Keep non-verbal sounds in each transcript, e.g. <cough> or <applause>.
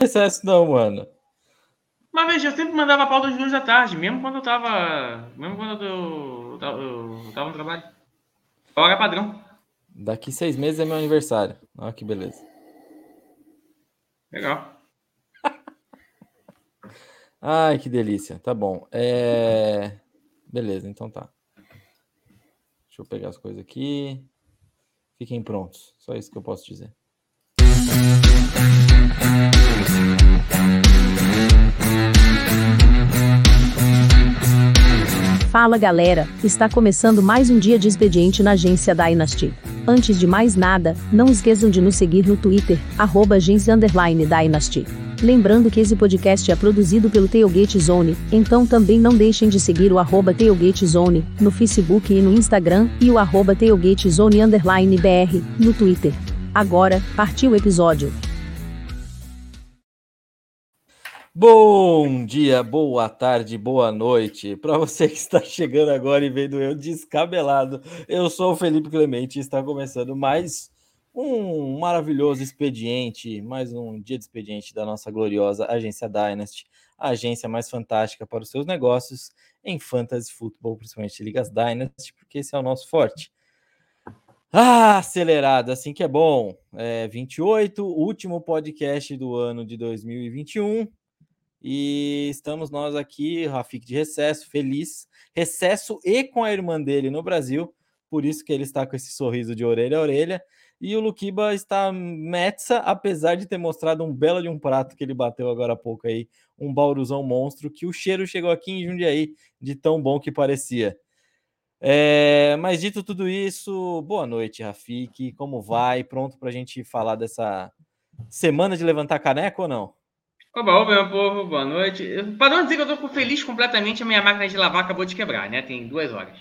recesso, não, mano. Mas veja, eu sempre mandava a pauta às duas da tarde, mesmo quando eu tava. Mesmo quando eu, eu, eu tava no trabalho. Hora padrão. Daqui seis meses é meu aniversário. Olha que beleza. Legal. <laughs> Ai, que delícia. Tá bom. É... Beleza, então tá. Deixa eu pegar as coisas aqui. Fiquem prontos. Só isso que eu posso dizer. Fala galera, está começando mais um dia de expediente na agência Dynasty. Antes de mais nada, não esqueçam de nos seguir no Twitter, arroba Dynasty. Lembrando que esse podcast é produzido pelo Tailgate Zone, então também não deixem de seguir o arroba Tailgate Zone, no Facebook e no Instagram, e o arroba Tailgate BR, no Twitter. Agora, partiu o episódio. Bom dia, boa tarde, boa noite. Para você que está chegando agora e vendo eu descabelado, eu sou o Felipe Clemente e está começando mais um maravilhoso expediente, mais um dia de expediente da nossa gloriosa agência Dynasty, a agência mais fantástica para os seus negócios em fantasy futebol, principalmente ligas Dynasty, porque esse é o nosso forte. Ah, acelerado, assim que é bom. É 28, último podcast do ano de 2021. E estamos nós aqui, Rafik de recesso, feliz, recesso e com a irmã dele no Brasil, por isso que ele está com esse sorriso de orelha a orelha. E o Luquiba está metza, apesar de ter mostrado um belo de um prato que ele bateu agora há pouco aí, um bauruzão monstro, que o cheiro chegou aqui em Jundiaí, de tão bom que parecia. É, mas dito tudo isso, boa noite, Rafik. Como vai? Pronto para a gente falar dessa semana de levantar caneco ou não? Oba, oba, meu povo, boa noite. Para não dizer que eu estou feliz completamente, a minha máquina de lavar acabou de quebrar, né? Tem duas horas.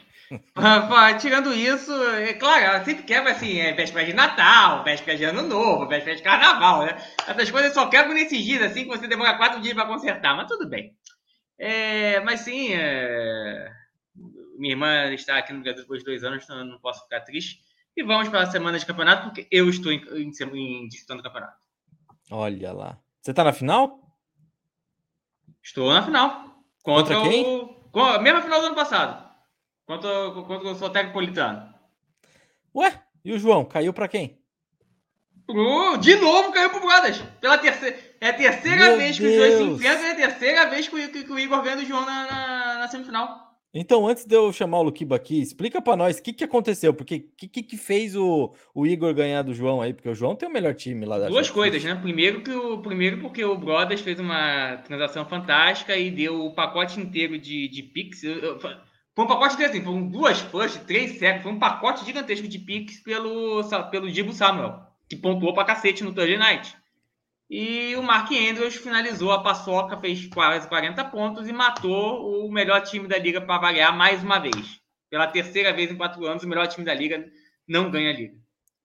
Tirando isso, é claro, ela sempre quebra assim, é véspera de Natal, véspera de Ano Novo, véspera de Carnaval, né? Essas coisas só quebram nesses dias, assim, que você demora quatro dias para consertar, mas tudo bem. É, mas sim, é... minha irmã está aqui no Brasil depois de dois anos, então eu não posso ficar triste. E vamos para a semana de campeonato, porque eu estou em, em, em disputando o campeonato. Olha lá. Você tá na final? Estou na final. Contra, contra quem? O, com a mesma final do ano passado. Contra, contra o Soteco-Politano. Ué? E o João? Caiu para quem? Uh, de novo caiu pro Brothers. Pela terceira. É a terceira Meu vez que Deus. os dois se enfrentam, é a terceira vez que, que, que o Igor ganha do João na, na, na semifinal. Então, antes de eu chamar o Luquiba aqui, explica para nós o que, que aconteceu, porque o que, que fez o, o Igor ganhar do João aí? Porque o João tem o melhor time lá da Duas coisas, né? Primeiro, que o, primeiro porque o Brothers fez uma transação fantástica e deu o pacote inteiro de, de Pix. Foi um pacote inteiro, assim, foram duas first, três secos, foi um pacote gigantesco de Pix pelo, pelo Dibo Samuel, que pontuou pra cacete no Thursday Night. E o Mark Andrews finalizou a paçoca, fez quase 40 pontos e matou o melhor time da liga para variar mais uma vez. Pela terceira vez em quatro anos, o melhor time da liga não ganha a liga.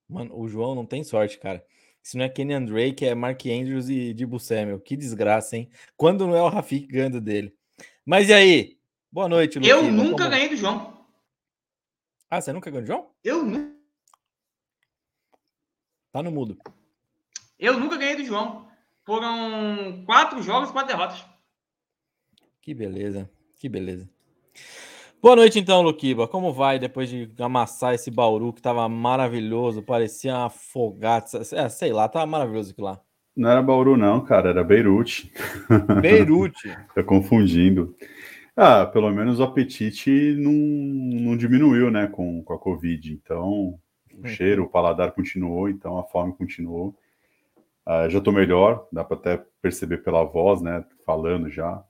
Mano, o João não tem sorte, cara. Se não é Kenny Drake, é Mark Andrews e Dibu Samuel. Que desgraça, hein? Quando não é o Rafik ganhando dele. Mas e aí? Boa noite, Luquinha. Eu nunca ganhei do João. Ah, você nunca ganhou do João? Eu nunca. Tá no mudo. Eu nunca ganhei do João. Foram quatro jogos, quatro derrotas. Que beleza, que beleza. Boa noite, então, Luquiba. Como vai depois de amassar esse Bauru que tava maravilhoso? Parecia uma fogata. É, sei lá, tava maravilhoso aquilo lá. Não era Bauru, não, cara, era Beirute. <laughs> Beirute. Tá confundindo. Ah, pelo menos o apetite não, não diminuiu, né, com, com a Covid. Então, o uhum. cheiro, o paladar continuou, então a fome continuou. Uh, já estou melhor, dá para até perceber pela voz, né? Falando já,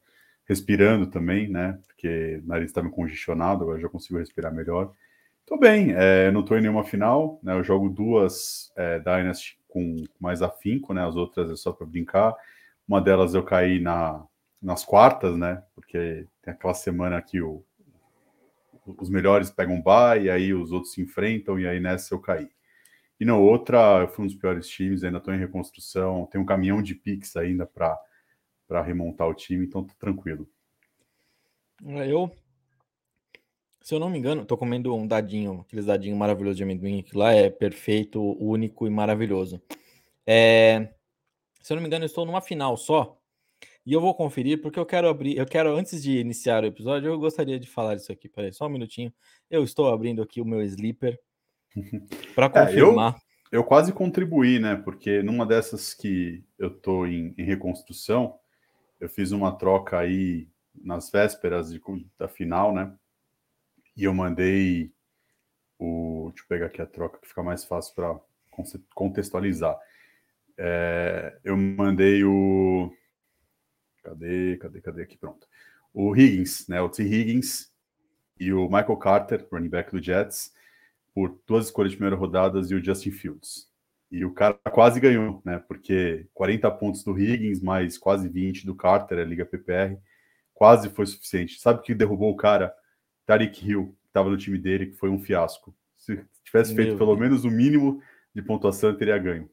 respirando também, né? Porque o nariz estava congestionado, agora já consigo respirar melhor. Estou bem, é, não estou em nenhuma final, né? Eu jogo duas é, Dynasty com mais afinco, né? As outras é só para brincar. Uma delas eu caí na, nas quartas, né? Porque tem aquela semana que o, os melhores pegam bye, e aí os outros se enfrentam, e aí nessa eu caí. E na outra, eu fui um dos piores times, ainda estou em reconstrução, tem um caminhão de Pix ainda para remontar o time, então tô tranquilo. Eu, se eu não me engano, estou comendo um dadinho, aqueles dadinhos maravilhosos de amendoim, que lá é perfeito, único e maravilhoso. É, Se eu não me engano, eu estou numa final só. E eu vou conferir porque eu quero abrir. Eu quero, antes de iniciar o episódio, eu gostaria de falar isso aqui. Peraí, só um minutinho. Eu estou abrindo aqui o meu sleeper para confirmar. É, eu, eu, quase contribuí, né? Porque numa dessas que eu estou em, em, reconstrução, eu fiz uma troca aí nas vésperas de, da final, né? E eu mandei o. Deixa eu pegar aqui a troca que fica mais fácil para contextualizar. É, eu mandei o Cadê, cadê, cadê aqui? Pronto. O Higgins, né? O T. Higgins e o Michael Carter, running back do Jets, por duas escolhas de primeira rodada e o Justin Fields. E o cara quase ganhou, né? Porque 40 pontos do Higgins, mais quase 20 do Carter, a Liga PPR, quase foi suficiente. Sabe o que derrubou o cara? Tariq Hill, que estava no time dele, que foi um fiasco. Se tivesse feito Meu pelo Deus. menos o mínimo de pontuação, teria ganho.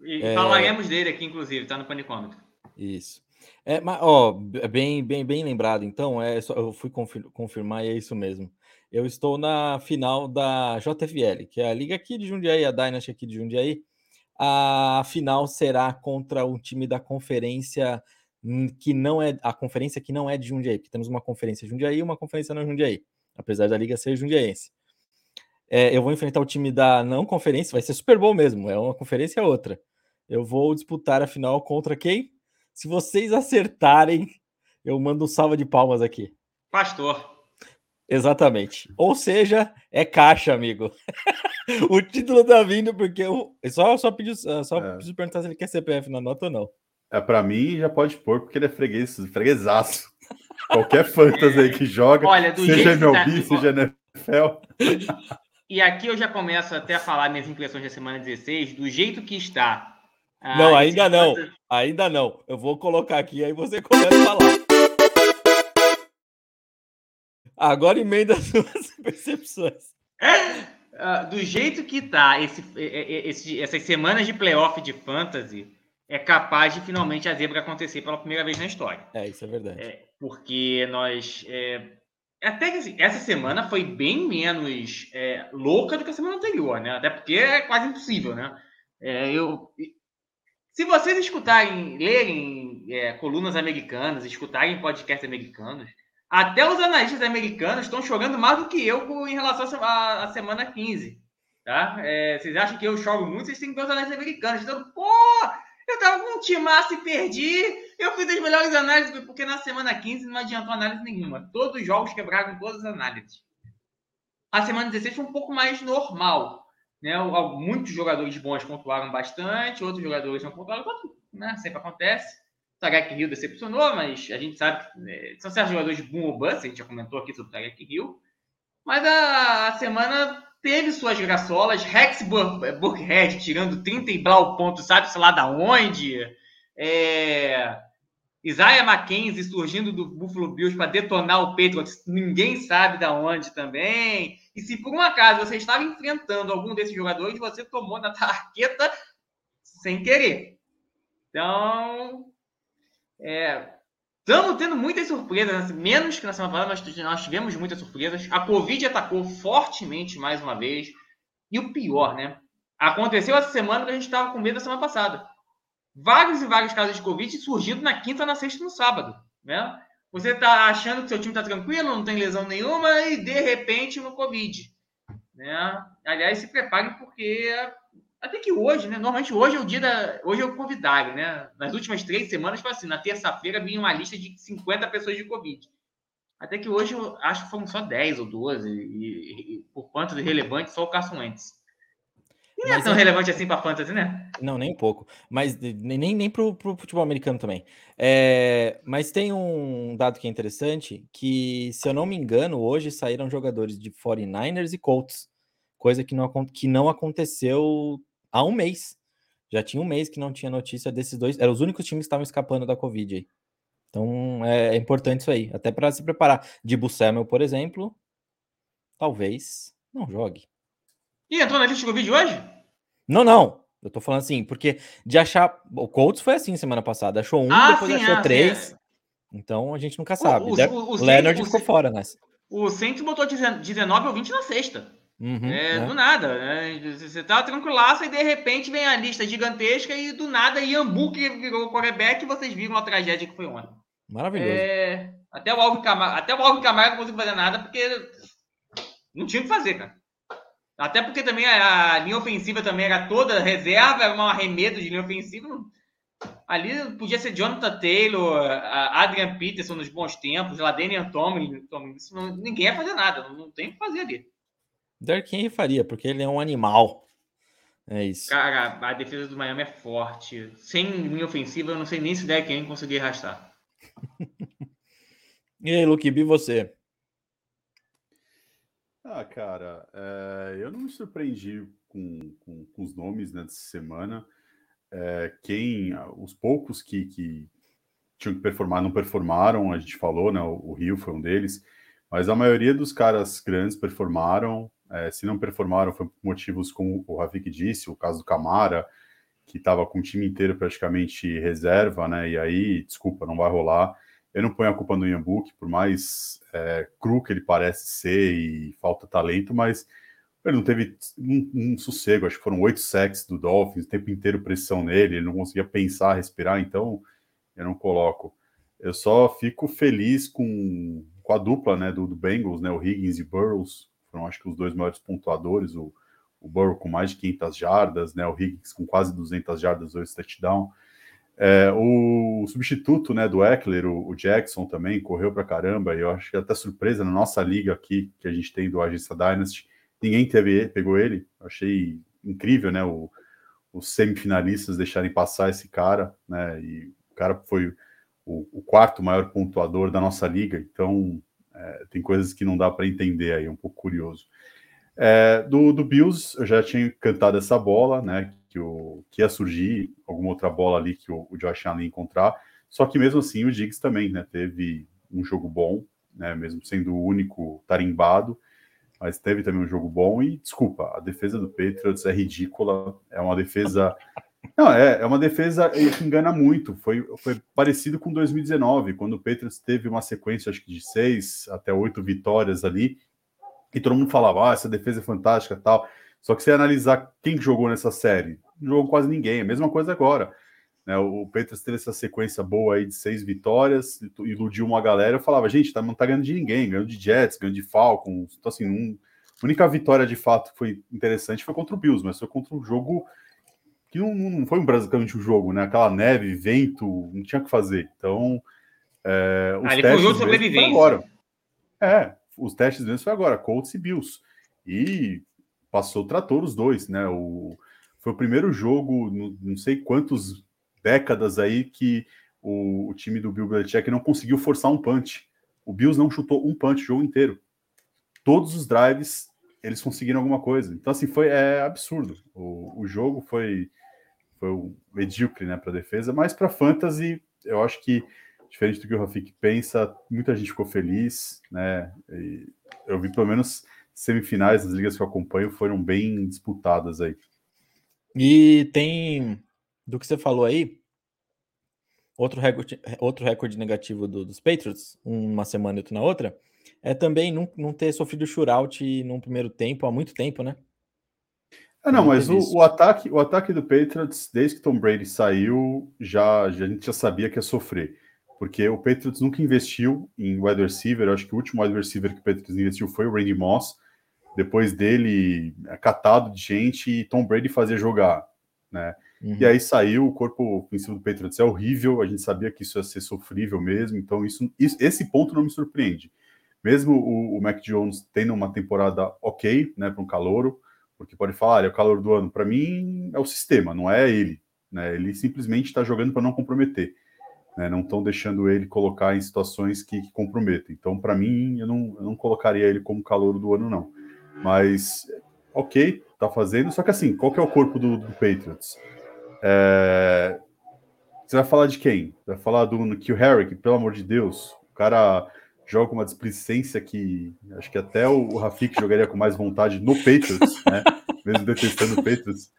E é... falaremos dele aqui, inclusive, tá no panicômetro. Isso. É, mas, ó, bem, bem, bem lembrado. Então, é só, eu fui confir confirmar e é isso mesmo. Eu estou na final da JFL, que é a liga aqui de Jundiaí, a Dynasty aqui de Jundiaí. A final será contra um time da conferência que não é a conferência que não é de Jundiaí, porque temos uma conferência Jundiaí e uma conferência não Jundiaí, apesar da liga ser jundiaense. É, eu vou enfrentar o time da não conferência, vai ser Super Bowl mesmo, é uma conferência outra. Eu vou disputar a final contra quem? Se vocês acertarem, eu mando um salva de palmas aqui. Pastor. Exatamente. Ou seja, é caixa, amigo. <laughs> o título tá vindo porque eu só só pedi só é. preciso perguntar se ele quer CPF na nota ou não. É para mim já pode pôr porque ele é freguês, freguesaço. <laughs> Qualquer fantasy aí que joga, Olha, seja MLB, tá... seja NFL. <laughs> E aqui eu já começo até a falar minhas impressões da semana 16, do jeito que está ah, não, ainda não. Ainda não. Eu vou colocar aqui, aí você começa a falar. Agora emenda as <laughs> suas percepções. Uh, do jeito que tá esse, esse, essas semanas de playoff de fantasy, é capaz de finalmente a zebra acontecer pela primeira vez na história. É, isso é verdade. É, porque nós. É, até que assim, essa semana foi bem menos é, louca do que a semana anterior, né? Até porque é quase impossível, né? É, eu, se vocês escutarem, lerem é, colunas americanas, escutarem podcasts americanos, até os analistas americanos estão chorando mais do que eu em relação à semana 15. Tá? É, vocês acham que eu choro muito? Vocês têm que ver os analistas americanos. Dizendo, pô, eu tava com um timaço e perdi. Eu fiz as melhores análises, porque na semana 15 não adiantou análise nenhuma. Todos os jogos quebraram todas as análises. A semana 16 foi um pouco mais normal. Né? Muitos jogadores bons pontuaram bastante, outros jogadores não pontuaram, né? sempre acontece. O Tarek Hill decepcionou, mas a gente sabe que né, são certos jogadores boom ou bust, a gente já comentou aqui sobre o Tarek Hill. Mas a, a semana teve suas graçolas, Rex Burkhead tirando 30 e blau pontos, sabe-se lá da onde. É... Isaiah McKenzie surgindo do Buffalo Bills para detonar o Patriots, ninguém sabe da onde também. E se por um acaso você estava enfrentando algum desses jogadores, você tomou na <laughs> tarqueta sem querer. Então, estamos é, tendo muitas surpresas, menos que na semana passada, nós, nós tivemos muitas surpresas. A Covid atacou fortemente mais uma vez. E o pior, né? Aconteceu essa semana que a gente estava com medo da semana passada vários e vários casos de Covid surgindo na quinta, na sexta e no sábado, né? Você está achando que seu time está tranquilo, não tem lesão nenhuma e de repente no Covid, né? Aliás, se preparem porque até que hoje, né? Normalmente hoje é o dia da, hoje é o convidado, né? Nas últimas três semanas foi assim, na terça-feira vinha uma lista de 50 pessoas de Covid. Até que hoje eu acho que foram só 10 ou 12 e, e, por quanto de relevante só o Carson Wentz. Não é tão é... relevante assim para fantasy, né? Não, nem um pouco. Mas nem, nem para o futebol americano também. É... Mas tem um dado que é interessante, que, se eu não me engano, hoje saíram jogadores de 49ers e Colts. Coisa que não, que não aconteceu há um mês. Já tinha um mês que não tinha notícia desses dois. Eram os únicos times que estavam escapando da Covid aí. Então é, é importante isso aí. Até para se preparar. De Samuel, por exemplo, talvez não jogue. E entrou na lista de Covid hoje? Não, não. Eu tô falando assim, porque de achar. O Colts foi assim semana passada. Achou um, ah, depois sim, achou ah, três. Sim. Então a gente nunca sabe. O, o, o, o Leonard ficou fora nessa. O Saints botou 19 ou 20 na sexta. Uhum, é, né? Do nada. Né? Você tá tranquilaço e de repente vem a lista gigantesca e do nada Iambu que virou o quarterback e vocês viram a tragédia que foi ontem. Maravilhoso. É, até o Alvin Camargo, até o Alvin Camargo não conseguiu fazer nada porque não tinha o que fazer, cara. Até porque também a, linha ofensiva também era toda reserva, era um arremedo de linha ofensiva. Ali podia ser Jonathan Taylor, Adrian Peterson nos bons tempos, Ladenian Tomlin, Tomlin ninguém ia fazer nada, não tem o que fazer ali. Derrick Henry faria, porque ele é um animal. É isso. Cara, a defesa do Miami é forte. Sem linha ofensiva, eu não sei nem se o Derrick Henry conseguir arrastar. <laughs> e aí, Luke, e você? Ah, cara, é, eu não me surpreendi com, com, com, os nomes né, dessa semana. É, quem, os poucos que, que tinham que performar não performaram, a gente falou, né? O, o Rio foi um deles, mas a maioria dos caras grandes performaram. É, se não performaram, foi por motivos como o Rafik disse, o caso do Camara, que estava com o time inteiro praticamente reserva, né? E aí, desculpa, não vai rolar. Eu não ponho a culpa no Iambuque, por mais é, cru que ele parece ser e falta talento, mas ele não teve um, um sossego. Acho que foram oito sacks do Dolphins, o tempo inteiro pressão nele, ele não conseguia pensar, respirar, então eu não coloco. Eu só fico feliz com, com a dupla né, do, do Bengals, né, o Higgins e Burrows, foram acho que os dois maiores pontuadores, o, o Burrow com mais de 500 jardas, né, o Higgins com quase 200 jardas, dois touchdown. É, o substituto né, do Eckler, o, o Jackson também, correu para caramba, e eu acho que até surpresa na nossa liga aqui, que a gente tem do Agência Dynasty, ninguém teve, pegou ele, achei incrível, né, o, os semifinalistas deixarem passar esse cara, né, e o cara foi o, o quarto maior pontuador da nossa liga, então é, tem coisas que não dá para entender aí, é um pouco curioso. É, do, do Bills, eu já tinha cantado essa bola, né? Que, o, que ia surgir alguma outra bola ali que o, o Josh Allen encontrar. Só que mesmo assim o Diggs também, né? Teve um jogo bom, né? Mesmo sendo o único tarimbado, mas teve também um jogo bom. E desculpa, a defesa do Patriots é ridícula. É uma defesa não, é, é uma defesa que engana muito. Foi, foi parecido com 2019, quando o Patriots teve uma sequência, acho que de seis até oito vitórias ali, e todo mundo falava, ah, essa defesa é fantástica tal. Só que se analisar quem jogou nessa série, não jogou quase ninguém. A mesma coisa agora. Né? O Patriots teve essa sequência boa aí de seis vitórias, iludiu uma galera. Eu falava, gente, tá, não tá ganhando de ninguém, ganhando de Jets, ganhando de Falcons. Então, assim, um, a única vitória de fato que foi interessante foi contra o Bills, mas foi contra um jogo que não, não foi basicamente um jogo, né? Aquela neve, vento, não tinha o que fazer. Então, é, os ah, testes foi agora. É, os testes mesmo foi agora, Colts e Bills. E passou o trator os dois, né? O, foi o primeiro jogo, não, não sei quantas décadas aí, que o, o, time do Bill Belichick não conseguiu forçar um punch. O Bills não chutou um punch o jogo inteiro. Todos os drives eles conseguiram alguma coisa. Então, assim, foi é absurdo. O, o jogo foi, foi um medíocre né, para a defesa, mas para fantasy, eu acho que, diferente do que o Rafik pensa, muita gente ficou feliz. Né, eu vi pelo menos semifinais das ligas que eu acompanho foram bem disputadas aí. E tem, do que você falou aí, outro recorde, outro recorde negativo do, dos Patriots, uma semana e outra na outra, é também não, não ter sofrido shootout num primeiro tempo há muito tempo, né? Ah, não, mas o, o, ataque, o ataque do Patriots, desde que Tom Brady saiu, já, já a gente já sabia que ia sofrer. Porque o Patriots nunca investiu em wide receiver. Eu acho que o último wide receiver que o Patriots investiu foi o Randy Moss. Depois dele, catado de gente e Tom Brady fazia jogar, né? Uhum. E aí saiu, o corpo ofensivo do Patriots é horrível, a gente sabia que isso ia ser sofrível mesmo, então isso, isso esse ponto não me surpreende mesmo o, o Mac Jones tendo uma temporada ok, né, para um calouro, porque pode falar, é o calor do ano. Para mim, é o sistema, não é ele. Né? Ele simplesmente está jogando para não comprometer. Né? Não estão deixando ele colocar em situações que, que comprometem. Então, para mim, eu não, eu não colocaria ele como calor do ano, não. Mas, ok, tá fazendo. Só que assim, qual que é o corpo do, do Patriots? É... Você vai falar de quem? Vai falar do que, pelo amor de Deus, o cara joga com uma displicência que acho que até o Rafik jogaria com mais vontade no Patriots, <laughs> né? Mesmo detestando o Patriots.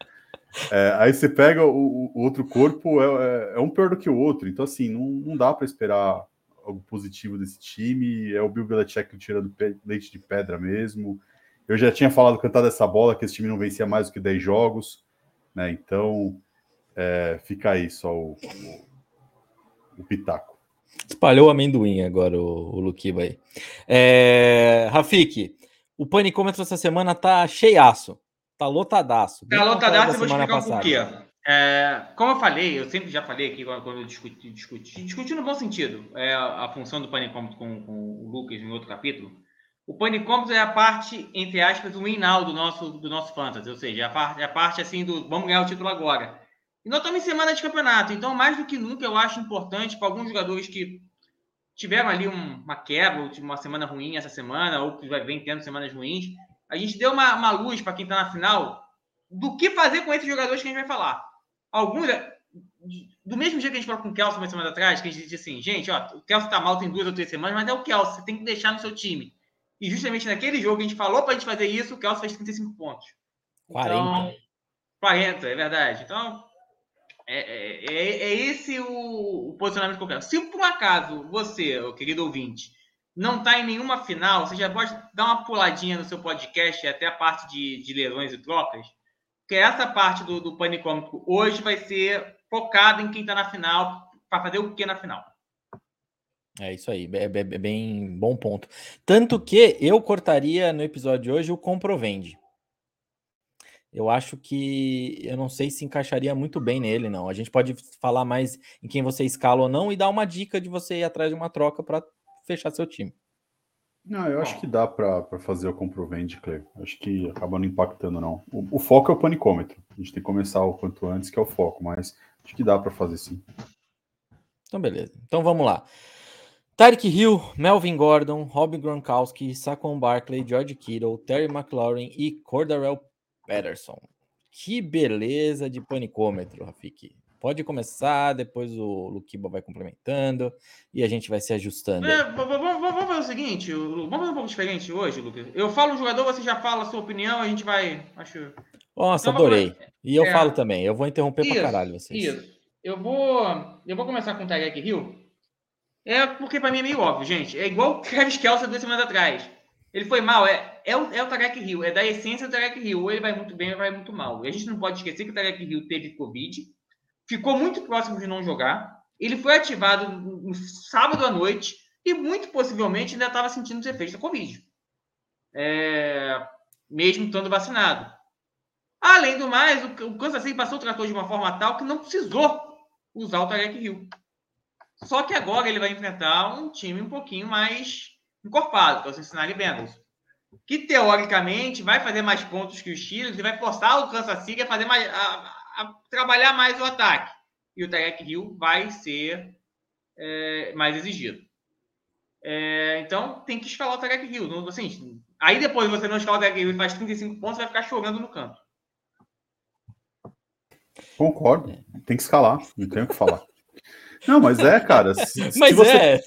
É, aí você pega o, o outro corpo, é, é, é, um pior do que o outro. Então, assim, não, não dá para esperar algo positivo desse time. É o Bill Belichick tirando leite de pedra mesmo. Eu já tinha falado, cantado essa bola, que esse time não vencia mais do que 10 jogos, né? Então, é, fica aí só o, o, o, pitaco. Espalhou amendoim agora, o, o Luquiba aí. É, Rafik, o panicômetro essa semana tá cheiaço, tá lotadaço. Tá lotadaço, eu vou explicar o porquê. É, como eu falei, eu sempre já falei aqui quando eu discuti, discuti, discuti no bom sentido é, a função do panicômetro com, com o Lucas em outro capítulo. O panicômetro é a parte, entre aspas, o win-now do nosso, do nosso fantasy, ou seja, é a parte, é a parte assim do vamos ganhar o título agora. E nós estamos em semana de campeonato, então mais do que nunca eu acho importante para alguns jogadores que tiveram ali um, uma quebra, uma semana ruim essa semana, ou que vai vem tendo semanas ruins, a gente deu uma, uma luz para quem está na final do que fazer com esses jogadores que a gente vai falar. Alguns, do mesmo jeito que a gente falou com o Kelso uma semana atrás, que a gente disse assim, gente, ó, o Kelso tá mal tem duas ou três semanas, mas é o Kelso, você tem que deixar no seu time. E justamente naquele jogo que a gente falou para a gente fazer isso, o Kelso fez 35 pontos. 40. Então, 40, é verdade. Então, é, é, é, é esse o, o, posicionamento que eu quero. Se por acaso você, querido ouvinte, não está em nenhuma final, você já pode dar uma puladinha no seu podcast até a parte de, de leilões e trocas, porque essa parte do, do Panicômico hoje vai ser focada em quem está na final, para fazer o que na final. É isso aí, é, é, bem bom ponto. Tanto que eu cortaria no episódio de hoje o comprovende. Eu acho que eu não sei se encaixaria muito bem nele, não. A gente pode falar mais em quem você escala ou não e dar uma dica de você ir atrás de uma troca para fechar seu time. Não, eu acho que dá para fazer o comprovende, Cleber. Acho que acaba não impactando, não. O, o, foco é o panicômetro. A gente tem que começar o quanto antes, que é o foco, mas acho que dá para fazer sim. Então, beleza. Então vamos lá. Tarek Hill, Melvin Gordon, Rob Gronkowski, Saquon Barkley, George Kittle, Terry McLaurin e Cordarrelle Patterson. Que beleza de panicômetro, Rafiki. Pode começar, depois o Luquiba vai complementando e a gente vai se ajustando. É, vamos, fazer o seguinte, vamos fazer um pouco diferente hoje, Lucas. Eu falo o jogador, você já fala a sua opinião, a gente vai. Acho... Nossa, então, adorei. E eu é... falo também, eu vou interromper isso, pra caralho vocês. Isso. Eu vou, eu vou começar com o Tarek Hill. É porque para mim é meio óbvio, gente. É igual o Travis Kelce duas semanas atrás. Ele foi mal, é, é, o, é o Tarek Hill, é da essência do Tarek Hill. Ou ele vai muito bem ou vai muito mal. E a gente não pode esquecer que o Tarek Hill teve Covid ficou muito próximo de não jogar. Ele foi ativado no sábado à noite e muito possivelmente ainda estava sentindo os efeitos da Covid. É, mesmo estando vacinado. Além do mais, o, o Kansas City passou o trator de uma forma tal que não precisou usar o Tarek Hill. Só que agora ele vai enfrentar um time um pouquinho mais encorpado, que é o Cincinnati Bengals. Que teoricamente vai fazer mais pontos que os Steelers e vai forçar o Kansas City a fazer mais, a, a trabalhar mais o ataque. E o Tarek Hill vai ser é, mais exigido. É, então tem que escalar o Tarek Hill. Não, assim, aí depois você não escala o Tarek Hill e faz 35 pontos, vai ficar chorando no canto. Concordo. Tem que escalar. Não tenho o que falar. Não, mas é, cara. <laughs> Se, mas se você, é.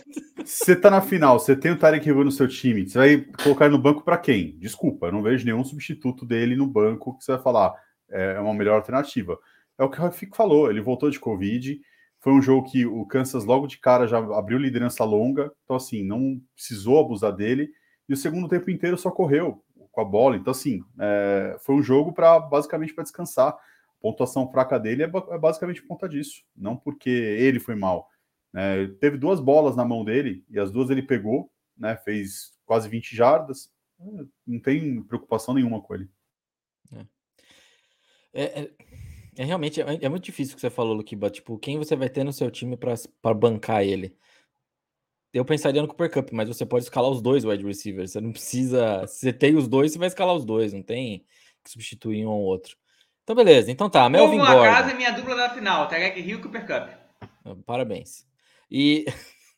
você tá na final, você tem o Tarek Hill no seu time, você vai colocar ele no banco para quem? Desculpa, eu não vejo nenhum substituto dele no banco que você vai falar é uma melhor alternativa. É o que o Rafik falou, ele voltou de Covid, foi um jogo que o Kansas logo de cara já abriu liderança longa, então assim, não precisou abusar dele, e o segundo tempo inteiro só correu com a bola, então assim, é, foi um jogo para basicamente para descansar. Pontuação fraca dele é, é, basicamente por conta disso, não porque ele foi mal. É, teve duas bolas na mão dele, e as duas ele pegou, né, fez quase 20 jardas, não tem preocupação nenhuma com ele. É. É, é, realmente é, é, muito difícil o que você falou, Luquiba. Tipo, quem você vai ter no seu time para bancar ele? Eu pensaria no Cooper Cup, mas você pode escalar os dois wide receivers. Você não precisa. Se você tem os dois, você vai escalar os dois. Não tem que substituir um ou outro. Então, beleza. Então tá. Melvin Como Gordon. casa é minha dupla da final. Tarek Hill e Cooper Cup. Ah, parabéns. E.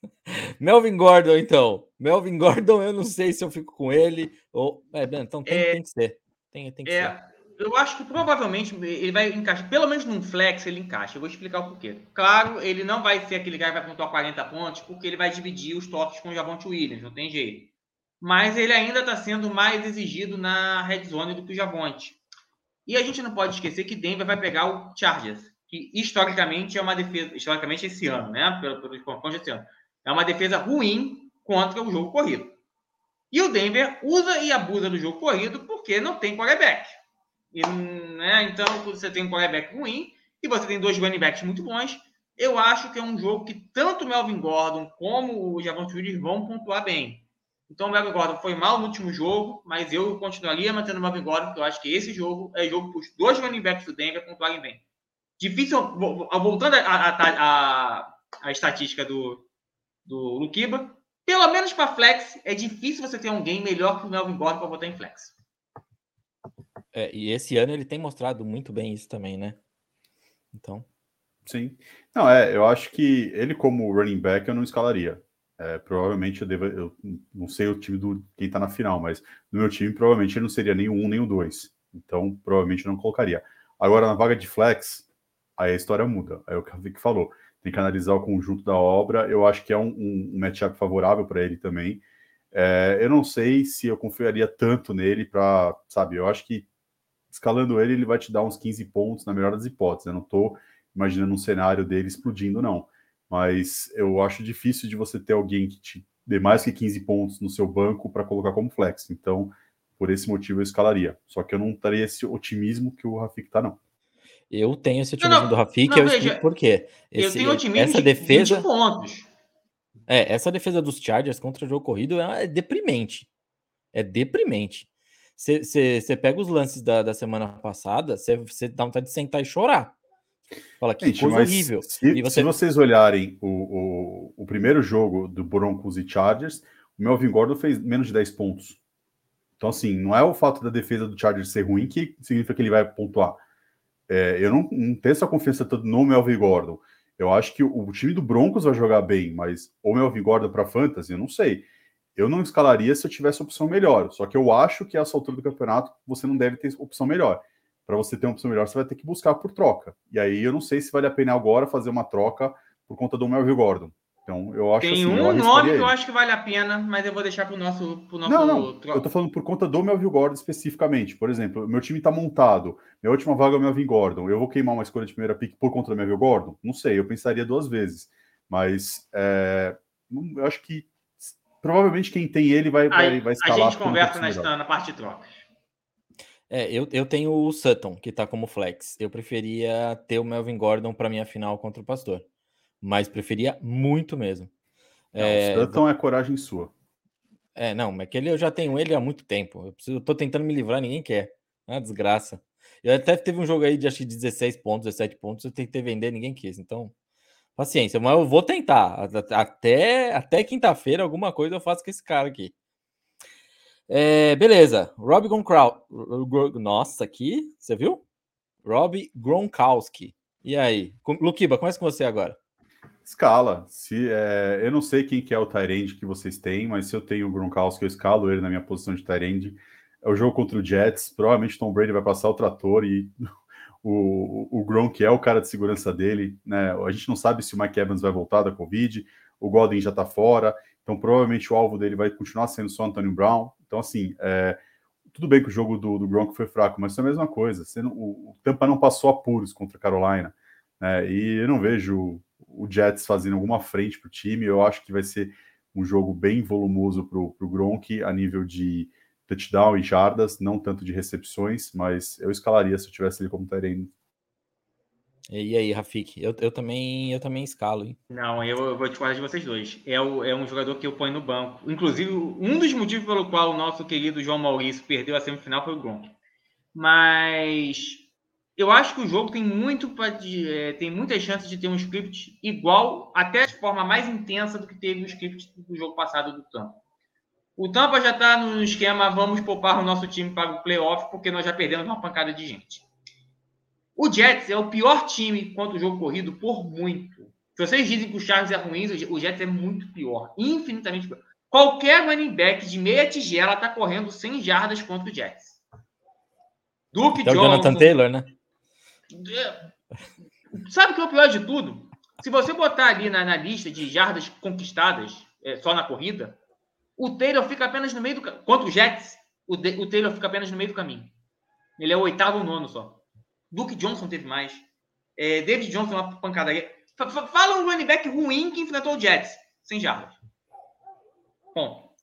<laughs> Melvin Gordon, então. Melvin Gordon, eu não sei se eu fico com ele. Ou... É, então tem, é... tem que ser. Tem, tem que é... ser eu acho que provavelmente ele vai encaixar, pelo menos num flex ele encaixa. Eu vou explicar o porquê. Claro, ele não vai ser aquele cara que vai pontuar 40 pontos, porque ele vai dividir os toques com o Javonte Williams, não tem jeito. Mas ele ainda está sendo mais exigido na red zone do que o Javonte. E a gente não pode esquecer que Denver vai pegar o Chargers, que historicamente é uma defesa, historicamente esse ano, né? Pelo, pelo confronto esse ano, é uma defesa ruim contra o jogo corrido. E o Denver usa e abusa do jogo corrido porque não tem quarterback. E, né, então, você tem um quarterback ruim e você tem dois running backs muito bons. Eu acho que é um jogo que tanto o Melvin Gordon como o Javon Williams vão pontuar bem. Então, o Melvin Gordon foi mal no último jogo, mas eu continuaria mantendo o Melvin Gordon, porque eu acho que esse jogo é jogo para os dois running backs do Denver pontuarem bem. Difícil, voltando à estatística do, do Lukiba, pelo menos para flex, é difícil você ter alguém melhor que o Melvin Gordon para botar em flex. É, e esse ano ele tem mostrado muito bem isso também, né? Então. Sim. Não, é, eu acho que ele, como running back, eu não escalaria. É, provavelmente eu devo. Eu não sei o time do quem tá na final, mas no meu time, provavelmente ele não seria nem o um nem o dois. Então, provavelmente não colocaria. Agora, na vaga de flex, aí a história muda. É o que falou tem que analisar o conjunto da obra. Eu acho que é um, um, um matchup favorável para ele também. É, eu não sei se eu confiaria tanto nele para, sabe, eu acho que escalando ele, ele vai te dar uns 15 pontos na melhor das hipóteses. Eu não estou imaginando um cenário dele explodindo, não. Mas eu acho difícil de você ter alguém que te dê mais que 15 pontos no seu banco para colocar como flex. Então, por esse motivo, eu escalaria. Só que eu não estaria esse otimismo que o Rafik está, não. Eu tenho esse otimismo não, do Rafik, não, eu veja, explico por quê. Esse, eu tenho otimismo essa de defesa, 20 pontos. É, essa defesa dos Chargers contra o jogo corrido é, é deprimente. É deprimente. Você pega os lances da, da semana passada, você dá vontade de sentar e chorar. Fala que Gente, coisa horrível. Se, você... se, vocês olharem o, o, o, primeiro jogo do Broncos e Chargers, o Melvin Gordon fez menos de 10 pontos. Então, assim, não é o fato da defesa do Chargers ser ruim que significa que ele vai pontuar. É, eu não, não, tenho essa confiança tanto no Melvin Gordon. Eu acho que o, o time do Broncos vai jogar bem, mas o Melvin Gordon para fantasy, eu não sei. Eu não escalaria se eu tivesse opção melhor. Só que eu acho que a essa altura do campeonato você não deve ter opção melhor. Para você ter uma opção melhor, você vai ter que buscar por troca. E aí eu não sei se vale a pena agora fazer uma troca por conta do Melvin Gordon. Então, eu acho Tem assim, um nome que eu acho que vale a pena, mas eu vou deixar para o nosso, pro nosso. Não, não. Eu tô falando por conta do Melvin Gordon especificamente. Por exemplo, meu time está montado, minha última vaga é o Melvin Gordon. Eu vou queimar uma escolha de primeira pick por conta do Melvin Gordon? Não sei, eu pensaria duas vezes. Mas é, eu acho que provavelmente quem tem ele vai, vai, vai escalar. A gente conversa na, na parte de trocas. É, eu, eu tenho o Sutton, que está como flex. Eu preferia ter o Melvin Gordon para minha final contra o Pastor mas preferia muito mesmo. Não, é, o Sutton é coragem sua. É, não, mas aquele eu já tenho ele há muito tempo. Eu, preciso, eu tô tentando me livrar, ninguém quer. É uma desgraça. Eu até teve um jogo aí de acho que 16 pontos, 17 pontos, eu tentei vender, ninguém quis. Então, paciência, mas eu vou tentar. Até, até quinta-feira, alguma coisa eu faço com esse cara aqui. É, beleza. Rob Gronkowski. Nossa, aqui, você viu? Rob Gronkowski. E aí? Luquiba, começa com você agora. Escala. Se, é, eu não sei quem que é o Tyrande que vocês têm, mas se eu tenho o Gronkowski, eu escalo ele na minha posição de Tyrande. É o jogo contra o Jets. Provavelmente Tom Brady vai passar o trator e <laughs> o, o, Gronk é o cara de segurança dele. Né? A gente não sabe se o Mike Evans vai voltar da Covid, o Godin já está fora, então provavelmente o alvo dele vai continuar sendo só Antonio Brown. Então, assim, é, tudo bem que o jogo do, do Gronk foi fraco, mas é a mesma coisa. O Tampa não passou apuros contra a Carolina. Né? E eu não vejo o Jets fazendo alguma frente para o time. Eu acho que vai ser um jogo bem volumoso para o Gronk a nível de touchdown e jardas, não tanto de recepções, mas eu escalaria se eu tivesse ele como Tyrene. E aí, Rafik? Eu, eu, também, eu também escalo, hein? Não, eu, eu vou falar de vocês dois. É, o, é um jogador que eu ponho no banco. Inclusive, um dos motivos pelo qual o nosso querido João Maurício perdeu a semifinal foi o Gronk. Mas eu acho que o jogo tem muito pra, é, tem muitas chances de ter um script igual, até de forma mais intensa do que teve o script do jogo passado do Tampa. O Tampa já está no esquema, vamos poupar o nosso time para o playoff, porque nós já perdemos uma pancada de gente. O Jets é o pior time contra o jogo corrido por muito. Se vocês dizem que o Charles é ruim, o Jets é muito pior, infinitamente pior. Qualquer running back de meia tigela está correndo 100 jardas contra o Jets. Duke é o Jonathan Taylor, né? Sabe o que é o pior de tudo? Se você botar ali na, na lista de jardas conquistadas é, só na corrida, o Taylor fica apenas no meio do Contra o Jets, o, de, o Taylor fica apenas no meio do caminho. Ele é o oitavo ou nono só. Duke Johnson teve mais. É, David Johnson uma pancadaria. Fala um running back ruim que enfrentou o Jets. Sem jardas. Bom.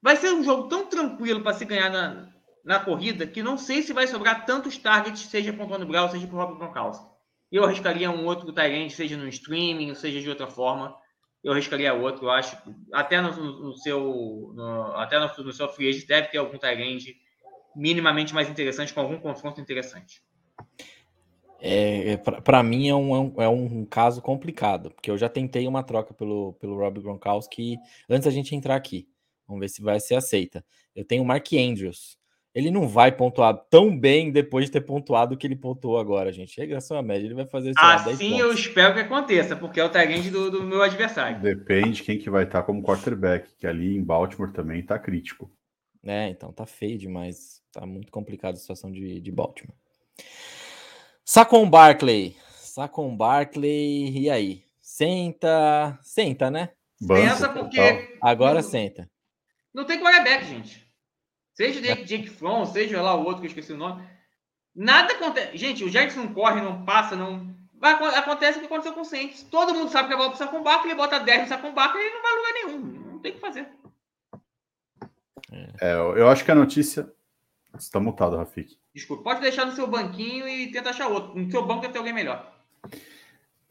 vai ser um jogo tão tranquilo para se ganhar na, na corrida que não sei se vai sobrar tantos targets, seja para o Antônio Brown, seja para o Robert Gronkowski. Eu arriscaria um outro Tyrant, seja no streaming, seja de outra forma. Eu arriscaria outro, eu acho. Até no, no seu, no, até no, no seu free agent deve ter algum Tyrant minimamente mais interessante, com algum confronto interessante. É, é para mim é um, é um caso complicado, porque eu já tentei uma troca pelo, pelo Rob Gronkowski antes da gente entrar aqui. Vamos ver se vai ser aceita. Eu tenho o Mark Andrews. Ele não vai pontuar tão bem depois de ter pontuado o que ele pontuou agora, gente. Regressão à média, ele vai fazer sei Assim eu espero que aconteça, porque é o target do, do meu adversário. Depende quem que vai estar como quarterback, que ali em Baltimore também está crítico. É, então tá feio demais. Tá muito complicada a situação de, de Baltimore. Sacon Barkley. Sacon Barkley, e aí? Senta. Senta, né? Senta porque. Agora senta. Não tem quarterback, gente. Seja o Jake Fromm, seja lá o outro que eu esqueci o nome. Nada acontece. Gente, o Giants não corre, não passa, não. Vai, acontece o que aconteceu com o Saints. Todo mundo sabe que a bola pro Sacon Barkley, ele bota 10 no Sacon Barkley e ele não vai lugar nenhum. Não tem o que fazer. É, eu acho que a notícia. Está mutado, Rafik. Desculpa, pode deixar no seu banquinho e tenta achar outro. No seu banco deve ter alguém melhor.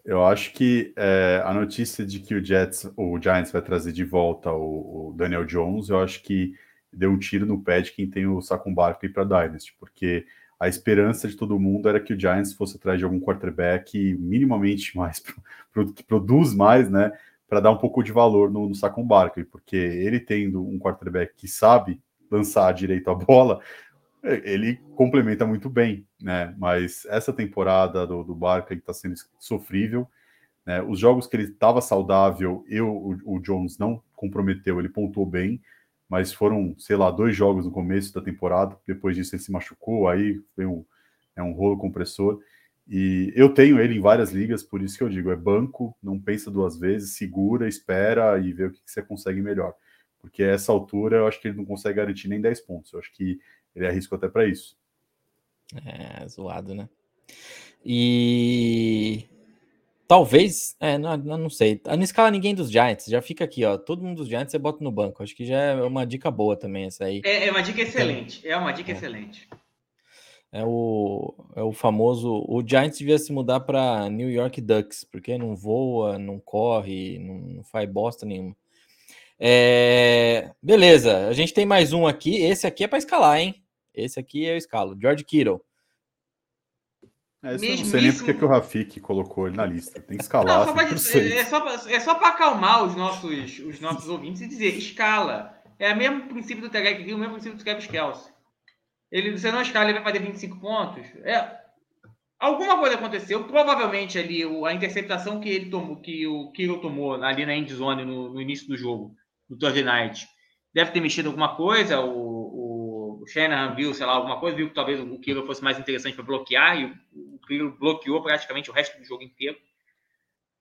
Eu acho que é, a notícia de que o Jets, o Giants vai trazer de volta o, o, Daniel Jones, eu acho que deu um tiro no pé de quem tem o Saquon Barkley para Dynasty, porque a esperança de todo mundo era que o Giants fosse atrás de algum quarterback minimamente mais <laughs> que produz mais, né, para dar um pouco de valor no, no Saquon Barkley, porque ele tendo um quarterback que sabe lançar direito a bola, ele complementa muito bem, né? Mas essa temporada do, do Barkley está sendo sofrível. Né? Os jogos que ele estava saudável, eu, o, o, Jones não comprometeu, ele pontuou bem, mas foram, sei lá, dois jogos no começo da temporada. Depois disso ele se machucou, aí foi um, é um rolo compressor. E eu tenho ele em várias ligas, por isso que eu digo, é banco, não pensa duas vezes, segura, espera e vê o que, que você consegue melhor. Porque a essa altura eu acho que ele não consegue garantir nem 10 pontos. Eu acho que ele arrisca até para isso. É, zoado, né? E talvez, é, não, não sei. Não escala ninguém dos Giants, já fica aqui, ó. Todo mundo dos Giants você bota no banco. Acho que já é uma dica boa também essa aí. É, é uma dica excelente. É uma dica é. excelente. É o, é o famoso. O Giants devia se mudar para New York Ducks, porque não voa, não corre, não, não faz bosta nenhuma. É, beleza, a gente tem mais um aqui. Esse aqui é para escalar, hein? Esse aqui é o escalo. George Kittle. É, eu não sei nem porque que o Rafik colocou ele na lista. Tem que escalar. Não, só é só, é só para acalmar os nossos, os nossos ouvintes e dizer: escala. É o mesmo princípio do Tarek Hill, o mesmo princípio do Travis Kelsey. Ele, você não escala, ele vai fazer 25 pontos. É, alguma coisa aconteceu. Provavelmente ali a interceptação que ele tomou, que o Kiro tomou ali na endzone no, no início do jogo, do Thursday Night, deve ter mexido alguma coisa. O, o Shanahan viu, sei lá, alguma coisa, viu que talvez o Kiro fosse mais interessante para bloquear e o, Kiro bloqueou praticamente o resto do jogo inteiro.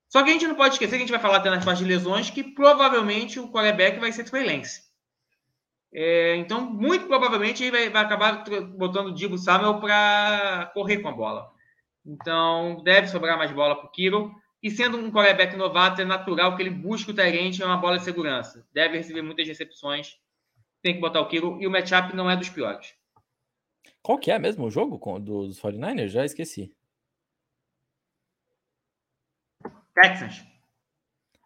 Só que a gente não pode esquecer que a gente vai falar até nas partes de lesões que provavelmente o quarterback vai ser Trey. É, então, muito provavelmente ele vai, vai acabar botando o Dibo Samuel para correr com a bola. Então, deve sobrar mais bola para o Kiro. E sendo um quarterback novato, é natural que ele busque o Tyrant em uma bola de segurança. Deve receber muitas recepções tem que botar o Kiro e o matchup não é dos piores. Qual que é mesmo o jogo com, dos 49ers? Já esqueci. Texans.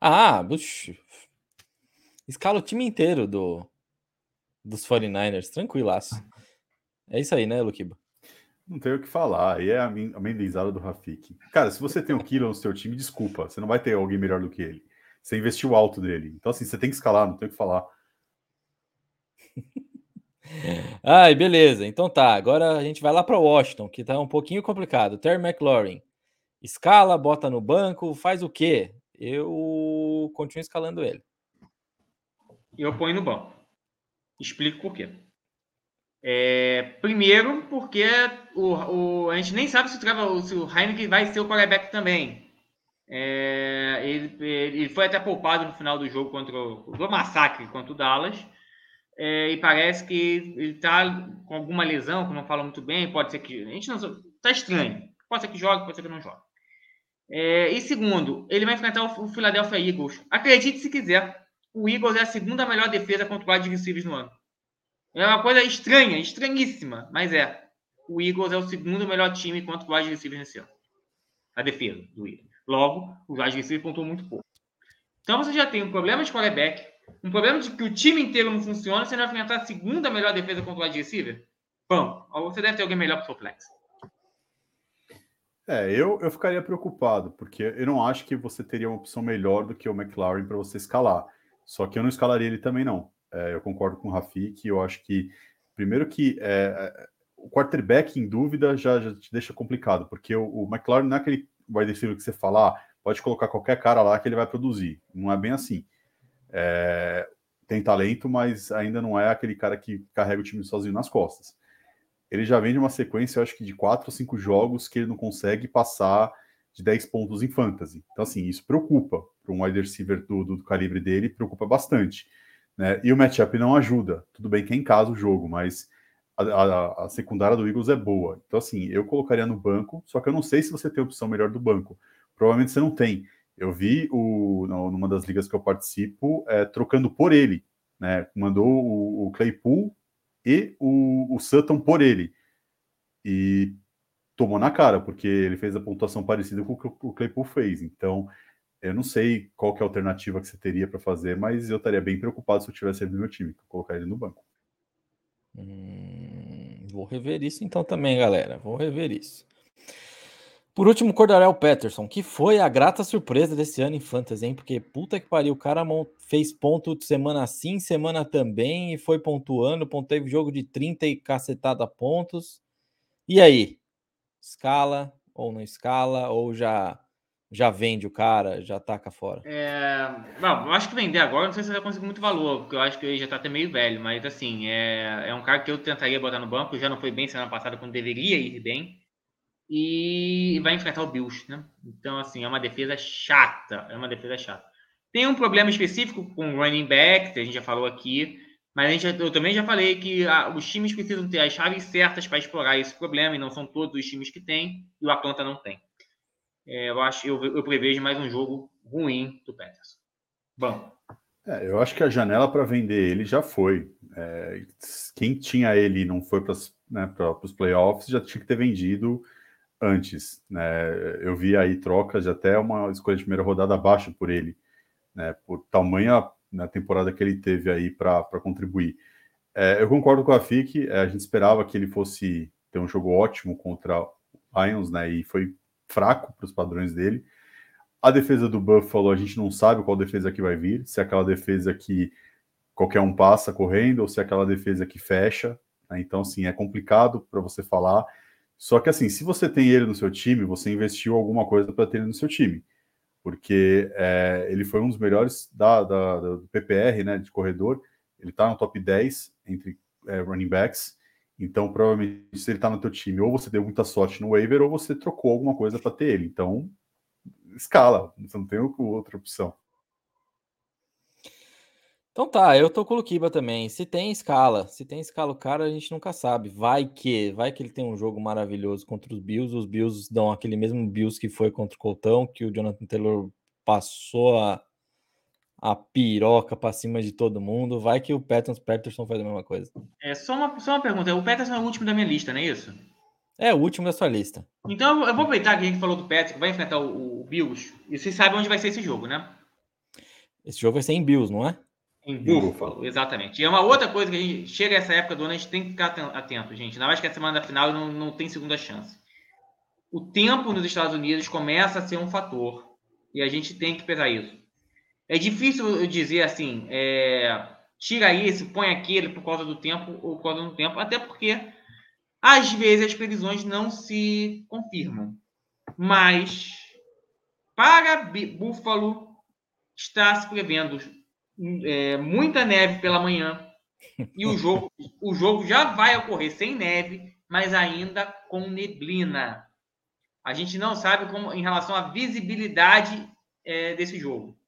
Ah, buxa. Escala o time inteiro do, dos 49ers, tranquilaço. <laughs> É isso aí, né, Luquiba? Não tenho o que falar. Aí é a amenizada do Rafik. Cara, se você tem o Kiro no seu time, desculpa. Você não vai ter alguém melhor do que ele. Você investiu alto dele. Então, assim, você tem que escalar, não tem o que falar. <laughs> Ai, beleza. Então tá. Agora a gente vai lá para Washington, que tá um pouquinho complicado. Terry McLaurin. Escala, bota no banco, faz o quê? Eu continuo escalando ele. Eu ponho no banco. Explico por quê. É, primeiro, porque o, o, a gente nem sabe se o, se o Heineken vai ser o quarterback também. É, ele, ele, foi até poupado no final do jogo contra o do massacre contra o Dallas é, e parece que ele está com alguma lesão, que não fala muito bem, pode ser que. A gente não. Está estranho. Pode ser que jogue, pode ser que não jogue. É, e segundo, ele vai enfrentar o Philadelphia Eagles. Acredite se quiser. o Eagles é a segunda melhor defesa contra o wide receivers no ano. É uma coisa estranha, estranhíssima, mas é. O Eagles é o segundo melhor time contra o wide receivers nesse ano. A defesa do Eagles. Logo, o wide receiver pontuou muito pouco. Então você já tem um problema de quarterback, um problema de que o time inteiro não funciona, você vai enfrentar a segunda melhor defesa contra o wide receiver? Bom, você deve ter alguém melhor para o flex. É, eu, eu ficaria preocupado, porque eu não acho que você teria uma opção melhor do que o McLaren para você escalar. Só que eu não escalaria ele também, não. É, eu concordo com o Rafi, que eu acho que, primeiro que é, é, o quarterback em dúvida já, já te deixa complicado, porque o, o McLaren não é aquele wide receiver que você fala, ah, pode colocar qualquer cara lá que ele vai produzir. Não é bem assim. É, tem talento, mas ainda não é aquele cara que carrega o time sozinho nas costas ele já vem de uma sequência, eu acho que de quatro ou cinco jogos que ele não consegue passar de 10 pontos em fantasy. Então, assim, isso preocupa para um wide receiver do, do, calibre dele, preocupa bastante. Né? E o matchup não ajuda. Tudo bem que é em casa o jogo, mas a, a, a, secundária do Eagles é boa. Então, assim, eu colocaria no banco, só que eu não sei se você tem opção melhor do banco. Provavelmente você não tem. Eu vi o, numa das ligas que eu participo, é, trocando por ele. Né? Mandou o, o Claypool e o, o Sutton por ele. E tomou na cara, porque ele fez a pontuação parecida com o que o Claypool fez. Então, eu não sei qual é a alternativa que você teria para fazer, mas eu estaria bem preocupado se eu tivesse ele no meu time, colocar ele no banco. Hum, vou rever isso então também, galera. Vou rever isso. Por último, Cordarel Peterson, que foi a grata surpresa desse ano em Fantasy, hein? Porque puta que pariu, o cara fez ponto de semana sim, semana também, e foi pontuando, teve jogo de 30 e cacetada pontos. E aí? Escala ou não escala, ou já já vende o cara, já taca fora? É, bom, eu acho que vender agora, não sei se vai conseguir muito valor, porque eu acho que ele já tá até meio velho, mas assim, é, é um cara que eu tentaria botar no banco, já não foi bem semana passada quando deveria ir bem e vai enfrentar o Bills, né? Então, assim, é uma defesa chata, é uma defesa chata. Tem um problema específico com o running back, a gente já falou aqui, mas a gente, eu também já falei que ah, os times precisam ter as chaves certas para explorar esse problema, e não são todos os times que têm, e o Atlanta não tem. É, eu acho, eu, eu prevejo mais um jogo ruim do Peterson. Bom. É, eu acho que a janela para vender ele já foi. É, quem tinha ele e não foi para né, os playoffs já tinha que ter vendido antes. Né? Eu vi aí trocas de até uma escolha de primeira rodada abaixo por ele, né? por tamanha na né, temporada que ele teve aí para contribuir. É, eu concordo com a FIC, é, a gente esperava que ele fosse ter um jogo ótimo contra o Lions, né? E foi fraco para os padrões dele. A defesa do Buffalo, a gente não sabe qual defesa que vai vir, se é aquela defesa que qualquer um passa correndo ou se é aquela defesa que fecha. Né? Então, assim, é complicado para você falar. Só que assim, se você tem ele no seu time, você investiu alguma coisa para ter ele no seu time. Porque é, ele foi um dos melhores da, da, do PPR, né, de corredor. Ele está no top 10 entre é, running backs. Então, provavelmente, se ele está no teu time, ou você deu muita sorte no waiver, ou você trocou alguma coisa para ter ele. Então, escala. Você não tem outra opção. Então tá, eu tô com o Luquiba também. Se tem escala, se tem escala o cara, a gente nunca sabe. Vai que, vai que ele tem um jogo maravilhoso contra os Bills. Os Bills dão aquele mesmo Bills que foi contra o Coltão, que o Jonathan Taylor passou a, a piroca para cima de todo mundo. Vai que o Peterson, Peterson faz a mesma coisa. É só uma, só uma pergunta. O Peterson é o último da minha lista, não é isso? É o último da sua lista. Então eu vou aproveitar que a gente falou do Peterson, vai enfrentar o, o Bills. E vocês sabem onde vai ser esse jogo, né? Esse jogo vai ser em Bills, não é? Em Buffalo, exatamente. E é uma outra coisa que a gente chega essa época do ano, a gente tem que ficar atento, gente. Ainda mais que a semana da final não, não tem segunda chance. O tempo nos Estados Unidos começa a ser um fator. E a gente tem que pesar isso. É difícil eu dizer assim, é, tira esse, põe aquele por causa do tempo ou por causa do tempo, até porque às vezes as previsões não se confirmam. Mas para Buffalo está se prevendo é, muita neve pela manhã e o jogo, o jogo já vai ocorrer sem neve, mas ainda com neblina. A gente não sabe como em relação à visibilidade é, desse jogo.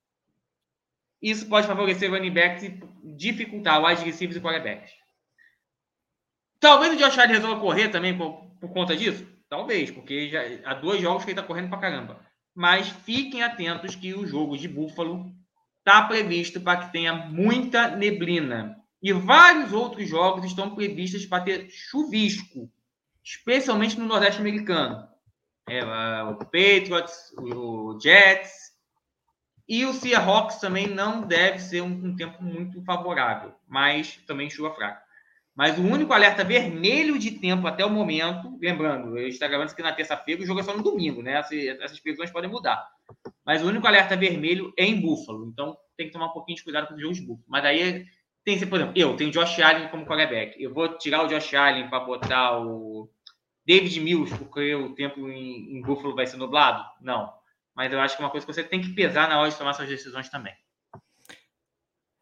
Isso pode favorecer running backs e dificultar o receivers e quarterbacks. Talvez o Josh Allen resolva correr também por, por, conta disso? Talvez, porque já há dois jogos que ele está correndo para caramba. Mas fiquem atentos que o jogo de Buffalo está previsto para que tenha muita neblina. E vários outros jogos estão previstos para ter chuvisco, especialmente no Nordeste americano. É, o Patriots, o Jets e o Seahawks também não deve ser um, um tempo muito favorável, mas também chuva fraca. Mas o único alerta vermelho de tempo até o momento, lembrando, eu estou gravando isso aqui na terça-feira, o jogo é só no domingo, né? Essas, essas previsões podem mudar. Mas o único alerta vermelho é em Buffalo, então tem que tomar um pouquinho de cuidado com os jogos de Buffalo. Mas daí tem, por exemplo, eu tenho Josh Allen como quarterback. Eu vou tirar o Josh Allen para botar o David Mills, porque o tempo em, em Buffalo vai ser nublado? Não. Mas eu acho que é uma coisa que você tem que pesar na hora de tomar suas decisões também.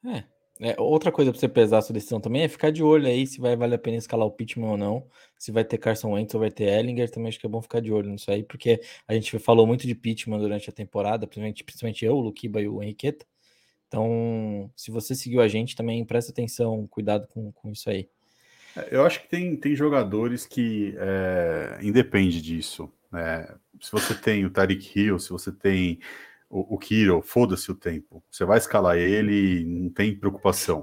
É. é outra coisa para você pesar a sua decisão também é ficar de olho aí se vai valer a pena escalar o Pittman ou não, se vai ter Carson Wentz ou vai ter Ellinger, também acho que é bom ficar de olho nisso aí, porque a gente falou muito de Pittman durante a temporada, principalmente, principalmente eu, o Luquiba e o Henriqueta. Então, se você seguiu a gente, também presta atenção, cuidado com, com isso aí. É, eu acho que tem, tem jogadores que é, independe disso. Né? Se você tem o Tariq Hill, se você tem o, o Kiro, foda-se o tempo. Você vai escalar ele, não tem preocupação.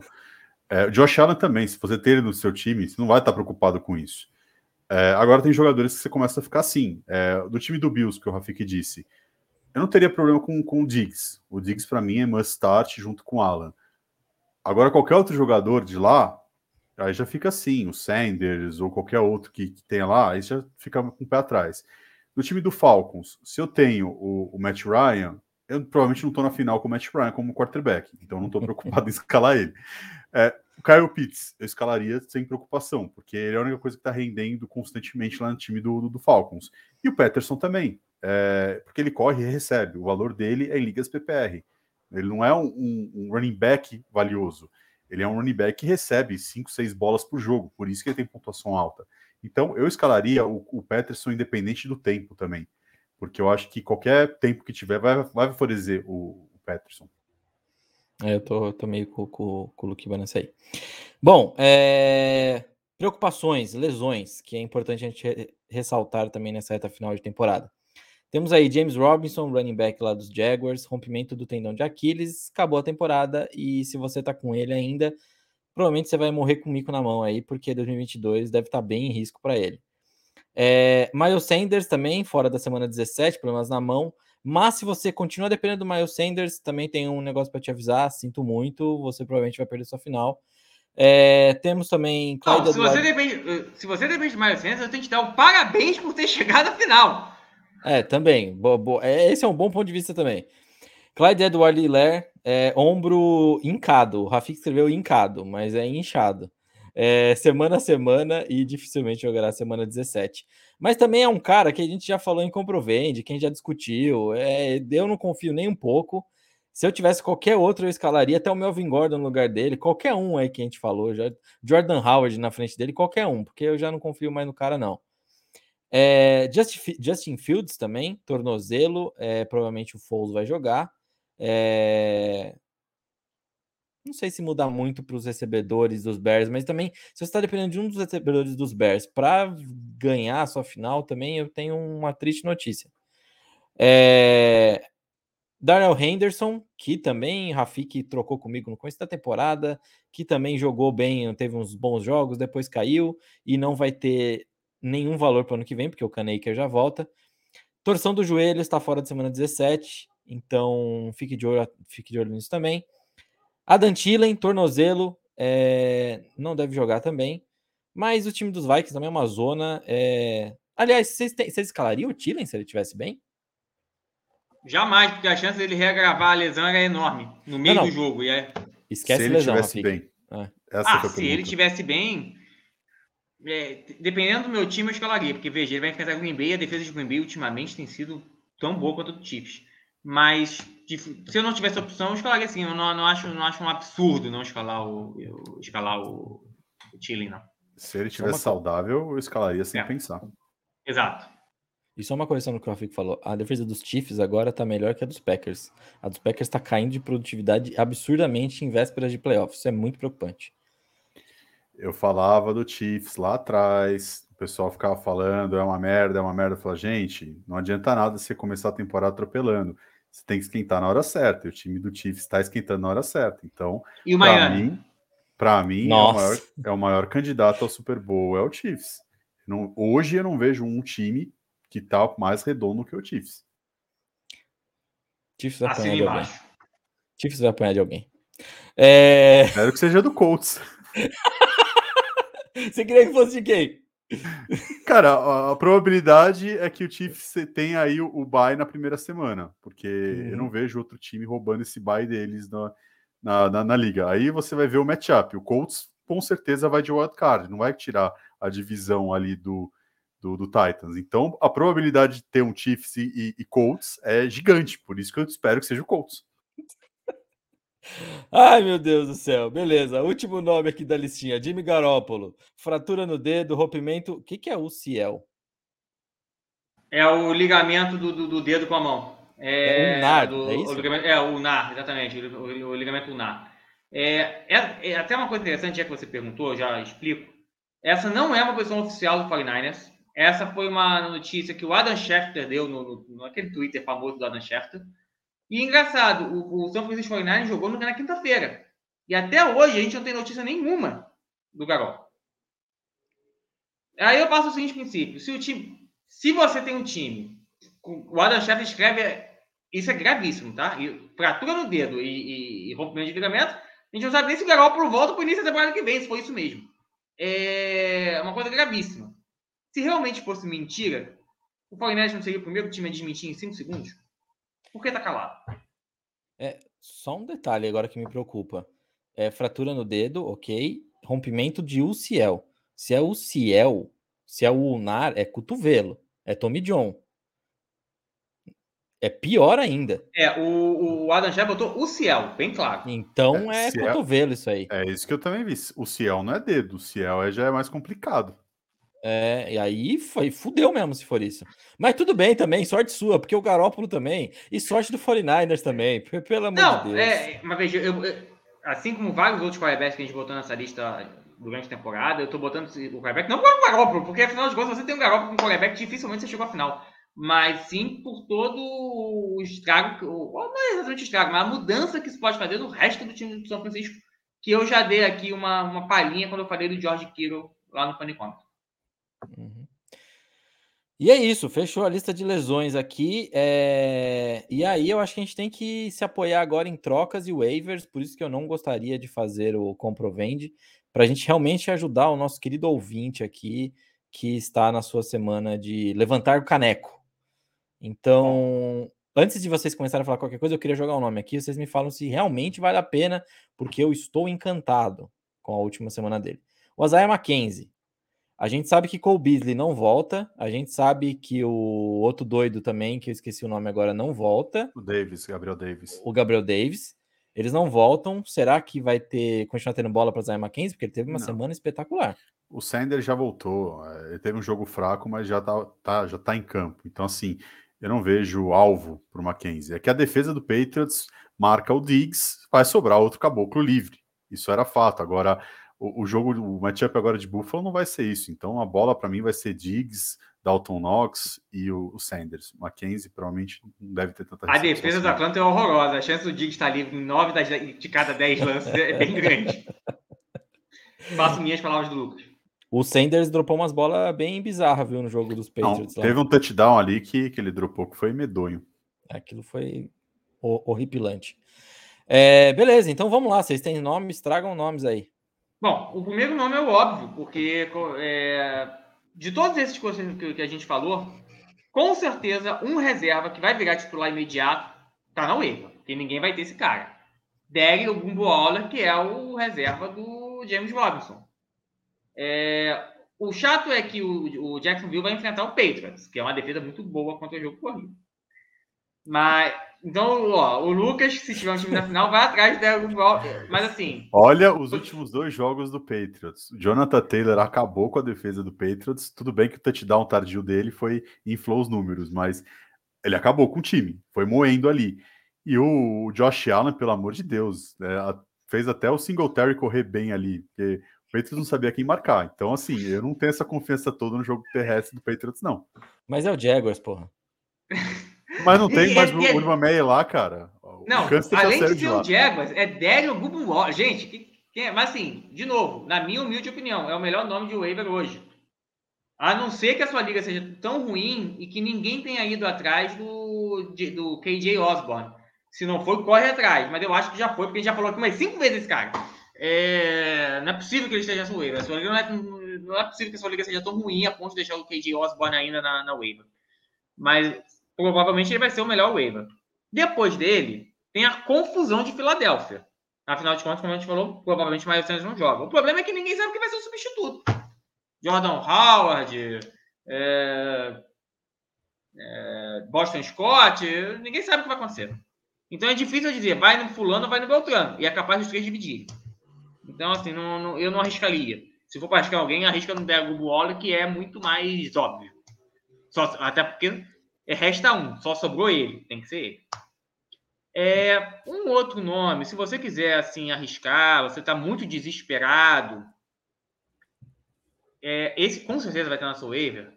É, Josh Allen também, se você ter ele no seu time, você não vai estar preocupado com isso. É, agora tem jogadores que você começa a ficar assim. É, do time do Bills, que o Rafik disse, eu não teria problema com, com o Diggs. O Diggs, para mim, é must start junto com o Alan. Agora, qualquer outro jogador de lá, aí já fica assim, o Sanders ou qualquer outro que, que tenha lá, aí já fica com o pé atrás. No time do Falcons, se eu tenho o, o Matt Ryan, eu provavelmente não estou na final com o Matt Ryan como quarterback, então não estou preocupado em escalar ele. É, o Kyle Pitts, eu escalaria sem preocupação, porque ele é a única coisa que está rendendo constantemente lá no time do, do, do Falcons. E o Peterson também, é, porque ele corre e recebe. O valor dele é em ligas PPR. Ele não é um, um, um running back valioso. Ele é um running back que recebe 5, 6 bolas por jogo, por isso que ele tem pontuação alta. Então, eu escalaria o, o Peterson independente do tempo também, porque eu acho que qualquer tempo que tiver vai, vai favorecer o, o Peterson. É, eu tô, tô meio com, com, com o Luke nessa aí. Bom, é... preocupações, lesões, que é importante a gente ressaltar também nessa reta final de temporada. Temos aí James Robinson, running back lá dos Jaguars, rompimento do tendão de Aquiles, acabou a temporada e se você tá com ele ainda, provavelmente você vai morrer com o mico na mão aí, porque 2022 deve estar tá bem em risco para ele. É, Miles Sanders também, fora da semana 17, problemas na mão. Mas se você continua dependendo do Miles Sanders, também tem um negócio para te avisar. Sinto muito, você provavelmente vai perder sua final. É, temos também. Não, se, você depende, se você depende do Miles Sanders, eu tenho que te dar um parabéns por ter <laughs> chegado à final. É, também. Bo, bo, é, esse é um bom ponto de vista também. Clyde Edward Hiller, é, ombro hincado. O Rafik escreveu hincado, mas é inchado. É, semana a semana e dificilmente jogará semana 17. Mas também é um cara que a gente já falou em Comprovende, quem já discutiu. É, eu não confio nem um pouco. Se eu tivesse qualquer outro, eu escalaria até o Melvin Gordon no lugar dele, qualquer um aí que a gente falou, Jordan Howard na frente dele, qualquer um, porque eu já não confio mais no cara, não. É, Justin, Justin Fields também, tornozelo, é, provavelmente o Foles vai jogar. É... Não sei se muda muito para os recebedores dos Bears, mas também, se você está dependendo de um dos recebedores dos Bears para ganhar a sua final, também eu tenho uma triste notícia. É... Darrell Henderson, que também Rafik trocou comigo no começo da temporada, que também jogou bem, teve uns bons jogos, depois caiu e não vai ter nenhum valor para o ano que vem, porque o Kanaker já volta. Torção do joelho está fora de semana 17. Então, fique de olho, fique de olho nisso também. Adam Thielen, tornozelo, é, não deve jogar também. Mas o time dos Vikings também é uma zona. É... Aliás, vocês, escalariam o Thielen se ele estivesse bem? Jamais, porque a chance dele regravar a lesão era enorme no meio não, não. do jogo. E é... Esquece se ele lesão, estivesse bem. É. ah, se ele estivesse bem, é, dependendo do meu time, eu escalaria, porque veja, ele vai enfrentar o Green Bay, a defesa de Green Bay ultimamente tem sido tão boa quanto o do Chiefs. Mas se eu não tivesse opção, eu escalaria assim. Eu não, não, acho, não acho um absurdo não escalar o, eu, escalar o, o Chile, não. Se ele tivesse saudável, eu escalaria sem é. pensar. Exato. E só uma correção no que o Rafico falou. A defesa dos Chiefs agora tá melhor que a dos Packers. A dos Packers tá caindo de produtividade absurdamente em vésperas de playoffs. Isso é muito preocupante. Eu falava do Chiefs lá atrás, o pessoal ficava falando, é uma merda, é uma merda. Eu falava, gente, não adianta nada você começar a temporada atropelando. Você tem que esquentar na hora certa. E o time do Chiefs está esquentando na hora certa. Então, E o para Miami? mim, para mim é o, maior, é o maior candidato ao Super Bowl, é o Chiefs. Não- hoje eu não vejo um time que tá mais redondo que o Chiefs. Chiefs vai Acima apanhar e de alguém. Chiefs vai apanhar de alguém. É... Espero que seja do Colts. <laughs> Você queria que fosse de quem? Cara, a, a probabilidade é que o Chiefs tenha aí o, o bye na primeira semana, porque eu Uhum. não vejo outro time roubando esse bye deles na, na, na- na liga. Aí você vai ver o matchup. O Colts com certeza vai de wildcard, não vai tirar a divisão ali do, do, do Titans. Então a probabilidade de ter um Chiefs e, e- e Colts é gigante, por isso que eu espero que seja o Colts. Ai, meu Deus do céu. Beleza. Último nome aqui da listinha. Jimmy Garoppolo. Fratura no dedo, rompimento. O que, que é UCL? É o ligamento do, do, do dedo com a mão. É ulnar, do- é isso? O ligamento, é, o ulnar, exatamente. O, o- o ligamento ulnar. É, é, é até uma coisa interessante, já que você perguntou, já explico. Essa não é uma posição oficial do 49ers. Essa foi uma notícia que o Adam Schefter deu no, no, naquele Twitter famoso do Adam Schefter. E engraçado, o, o São Francisco 49ers jogou na quinta-feira. E até hoje a gente não tem notícia nenhuma do Garoppolo. Aí eu passo o seguinte princípio: se o time, se você tem um time, o Adam Schefter escreve, isso é gravíssimo, tá? E fratura no dedo e, e- e rompimento de ligamento, a gente não sabe nem se o Garoppolo volta para o início da temporada que vem, se for isso mesmo. É uma coisa gravíssima. Se realmente fosse mentira, o 49ers não seria o primeiro time a desmentir em 5 segundos? Por que tá calado? Só um detalhe agora que me preocupa. É fratura no dedo, ok. Rompimento de UCL. Se é UCL, se é o ulnar, é cotovelo. É Tommy John. É pior ainda. É, o, o Adam Schefter botou o Ciel, bem claro. Então É, é, é- cotovelo isso aí. É isso que eu também vi. O Ciel não é dedo, o Ciel é, já é mais complicado. É, e aí foi, fudeu mesmo se for isso. Mas tudo bem também, sorte sua, porque o Garópolo também, e sorte do 49ers também, pelo amor de Não, Deus. é, mas veja, eu, eu- assim como vários outros quarterbacks que a gente botou nessa lista durante a temporada, eu tô botando o quarterback, não por o Garoppolo, porque afinal de contas, você tem um Garoppolo com um quarterback, dificilmente você chegou à final. Mas sim por todo o estrago, que- o- não é exatamente o estrago, mas a mudança que isso pode fazer no resto do time do São Francisco, que eu já dei aqui uma, uma palhinha quando eu falei do George Kittle lá no Panicômetro. Uhum. E é isso, fechou a lista de lesões aqui. é, E aí eu acho que a gente tem que se apoiar agora em trocas e waivers, por isso que eu não gostaria de fazer o comprovende, para a gente realmente ajudar o nosso querido ouvinte aqui, que está na sua semana de levantar o caneco. Então, antes de vocês começarem a falar qualquer coisa, eu queria jogar o nome aqui, vocês me falam se realmente vale a pena, porque eu estou encantado com a última semana dele. O Isaiah Mackenzie. A gente sabe que Cole Beasley não volta. A gente sabe que o outro doido também, que eu esqueci o nome agora, não volta. O Davis, Gabriel Davis. O Gabriel Davis. Eles não voltam. Será que vai ter continuar tendo bola para Zay McKenzie? Porque ele teve uma Não. semana espetacular. O Sanders já voltou. é, Ele teve um jogo fraco, mas já tá, tá- já tá em campo. Então, assim, eu não vejo alvo para o Mackenzie. É que a defesa do Patriots marca o Diggs, vai sobrar outro caboclo livre. Isso era fato. Agora, o, o jogo, o matchup agora de Buffalo não vai ser isso. Então, a bola para mim vai ser Diggs, Dalton Knox e o, o Sanders. O Mackenzie provavelmente não deve ter tanta A defesa do assim. Atlanta é horrorosa. A chance do Diggs estar livre em 9 das, de cada 10 lances é bem grande. <laughs> Faço minhas palavras do Lucas. O Sanders dropou umas bolas bem bizarras, viu, no jogo dos Não, Patriots. lá. teve um touchdown ali que, que ele dropou que foi medonho. Aquilo foi ho- horripilante. É, beleza, então vamos lá. Vocês têm nomes? Tragam nomes aí. Bom, o primeiro nome é o óbvio, porque é, de todos esses que, que- a gente falou, com certeza um reserva que vai virar titular imediato tá na waiver, porque ninguém vai ter esse cara. Derry Ogumboala, que é o reserva do James Robinson. É, o chato é que o, o Jacksonville vai enfrentar o Patriots, que é uma defesa muito boa contra o jogo corrido. Mas, então, ó, o Lucas, se tiver um time na final, vai atrás Ogumboala. Mas assim, Olha os últimos dois jogos do Patriots. O Jonathan Taylor acabou com a defesa do Patriots. Tudo bem que o touchdown tardio dele foi inflou os números, mas ele acabou com o time, foi moendo ali. E o Josh Allen, pelo amor de Deus, a- fez até o Singletary correr bem ali, porque o Patriots não sabia quem marcar. Então, assim, eu não tenho essa confiança toda no jogo terrestre do Patriots, não. Mas é o Jaguars, porra. <laughs> Mas não tem mais o Urban Meyer lá, cara. Não, além de ser o Jaguars, é Daryl Gubu Gente, que, que, mas assim, de novo, na minha humilde opinião, é o melhor nome de waiver hoje. A não ser que a sua liga seja tão ruim e que ninguém tenha ido atrás do, de, do KJ Osborne. Se não for, corre atrás. Mas eu acho que já foi, porque a gente já falou aqui mais cinco vezes esse cara. É, não é possível que ele esteja no waiver. Não é, não é possível que a sua liga seja tão ruim a ponto de deixar o KJ Osborne ainda na, na waiver. Mas provavelmente ele vai ser o melhor waiver. Depois dele, tem a confusão de Filadélfia. Afinal de contas, como a gente falou, provavelmente mais Sanders não joga. O problema é que ninguém sabe quem vai ser o substituto. Jordan Howard, é, é, Boston Scott, ninguém sabe o que vai acontecer. Então é difícil dizer, vai no fulano vai no Beltrano. E é capaz dos três dividir. Então, assim, não, não, eu não arriscaria. Se for para arriscar alguém, arrisca no Dego Buola, que é muito mais óbvio. Só, até porque resta um, só sobrou ele, tem que ser ele. É, um outro nome, se você quiser assim arriscar, você está muito desesperado, é, esse com certeza vai ter na sua waiver,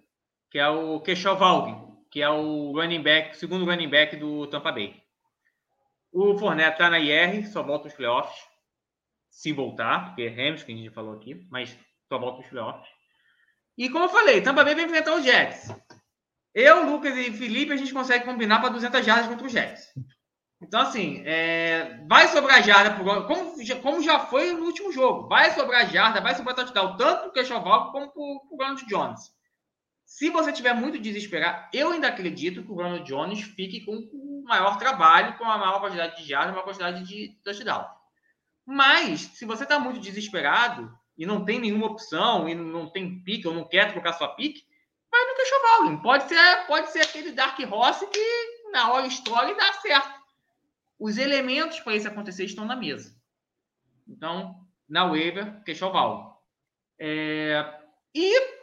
que é o Keshaw que é o running back, segundo running back do Tampa Bay. O Fournette está na IR, só volta os playoffs, se voltar, porque é Rams, que a gente falou aqui, mas só volta os playoffs. E como eu falei, Tampa Bay vai enfrentar os Jets. Eu, Lucas e Felipe, a gente consegue combinar para 200 jardas contra os Jets. Então, assim, é, vai sobrar jarda, pro, como, como já foi no último jogo. Vai sobrar jarda, vai sobrar touchdown, tanto para o Kechoval como para o Ronald Jones. Se você tiver muito desesperado, eu ainda acredito que o Ronald Jones fique com o maior trabalho, com a maior quantidade de jardas, maior quantidade de touchdown. Mas, se você está muito desesperado e não tem nenhuma opção, e não tem pique, ou não quer trocar sua pique, vai no Kechoval. Pode ser, pode ser aquele Dark Horse que na hora e dá certo os elementos para isso acontecer estão na mesa. Então, na waiver, queixoval. É, e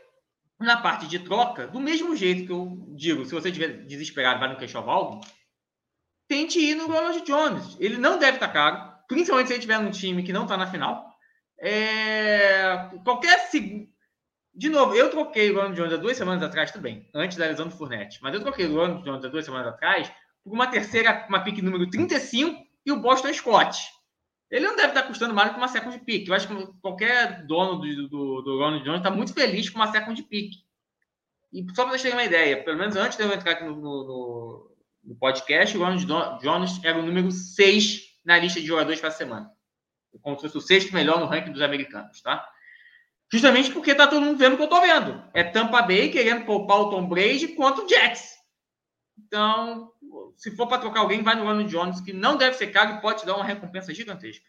na parte de troca, do mesmo jeito que eu digo, se você estiver desesperado, vai no queixoval, tente ir no Ronald Jones. Ele não deve estar caro, principalmente se ele estiver num time que não está na final. É, qualquer De novo, eu troquei o Ronald Jones há duas semanas atrás, bem, antes da lesão do Fournette, mas eu troquei o Ronald Jones há duas semanas atrás por uma terceira, uma pick número 35 e o Boston Scott. Ele não deve estar custando mais do que uma second pick. Eu acho que qualquer dono do, do, do Ronald Jones está muito feliz com uma second pick. E só para vocês terem uma ideia, pelo menos antes de eu entrar aqui no, no, no podcast, o Ronald Jones era o número 6 na lista de jogadores para a semana. Como se fosse o sexto melhor no ranking dos americanos, tá? Justamente porque está todo mundo vendo o que eu estou vendo. É Tampa Bay querendo poupar o Tom Brady contra o Jets. Então, se for para trocar alguém, vai no Ronald Jones, que não deve ser caro e pode te dar uma recompensa gigantesca.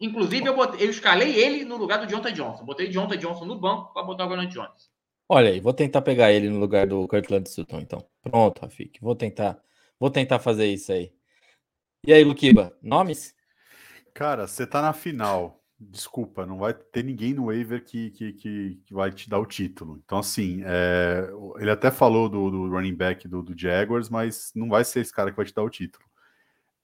Inclusive, eu, botei, eu escalei ele no lugar do Jonathan Johnson. Botei o Jonathan Johnson no banco para botar o Ronald Jones. Olha aí, vou tentar pegar ele no lugar do Kirkland Sutton, então. Pronto, Rafik. Vou tentar, vou tentar fazer isso aí. E aí, Luquiba, nomes? Cara, você tá na final desculpa, não vai ter ninguém no waiver que, que, que, que vai te dar o título. Então, assim, é, ele até falou do, do running back do, do, Jaguars, mas não vai ser esse cara que vai te dar o título.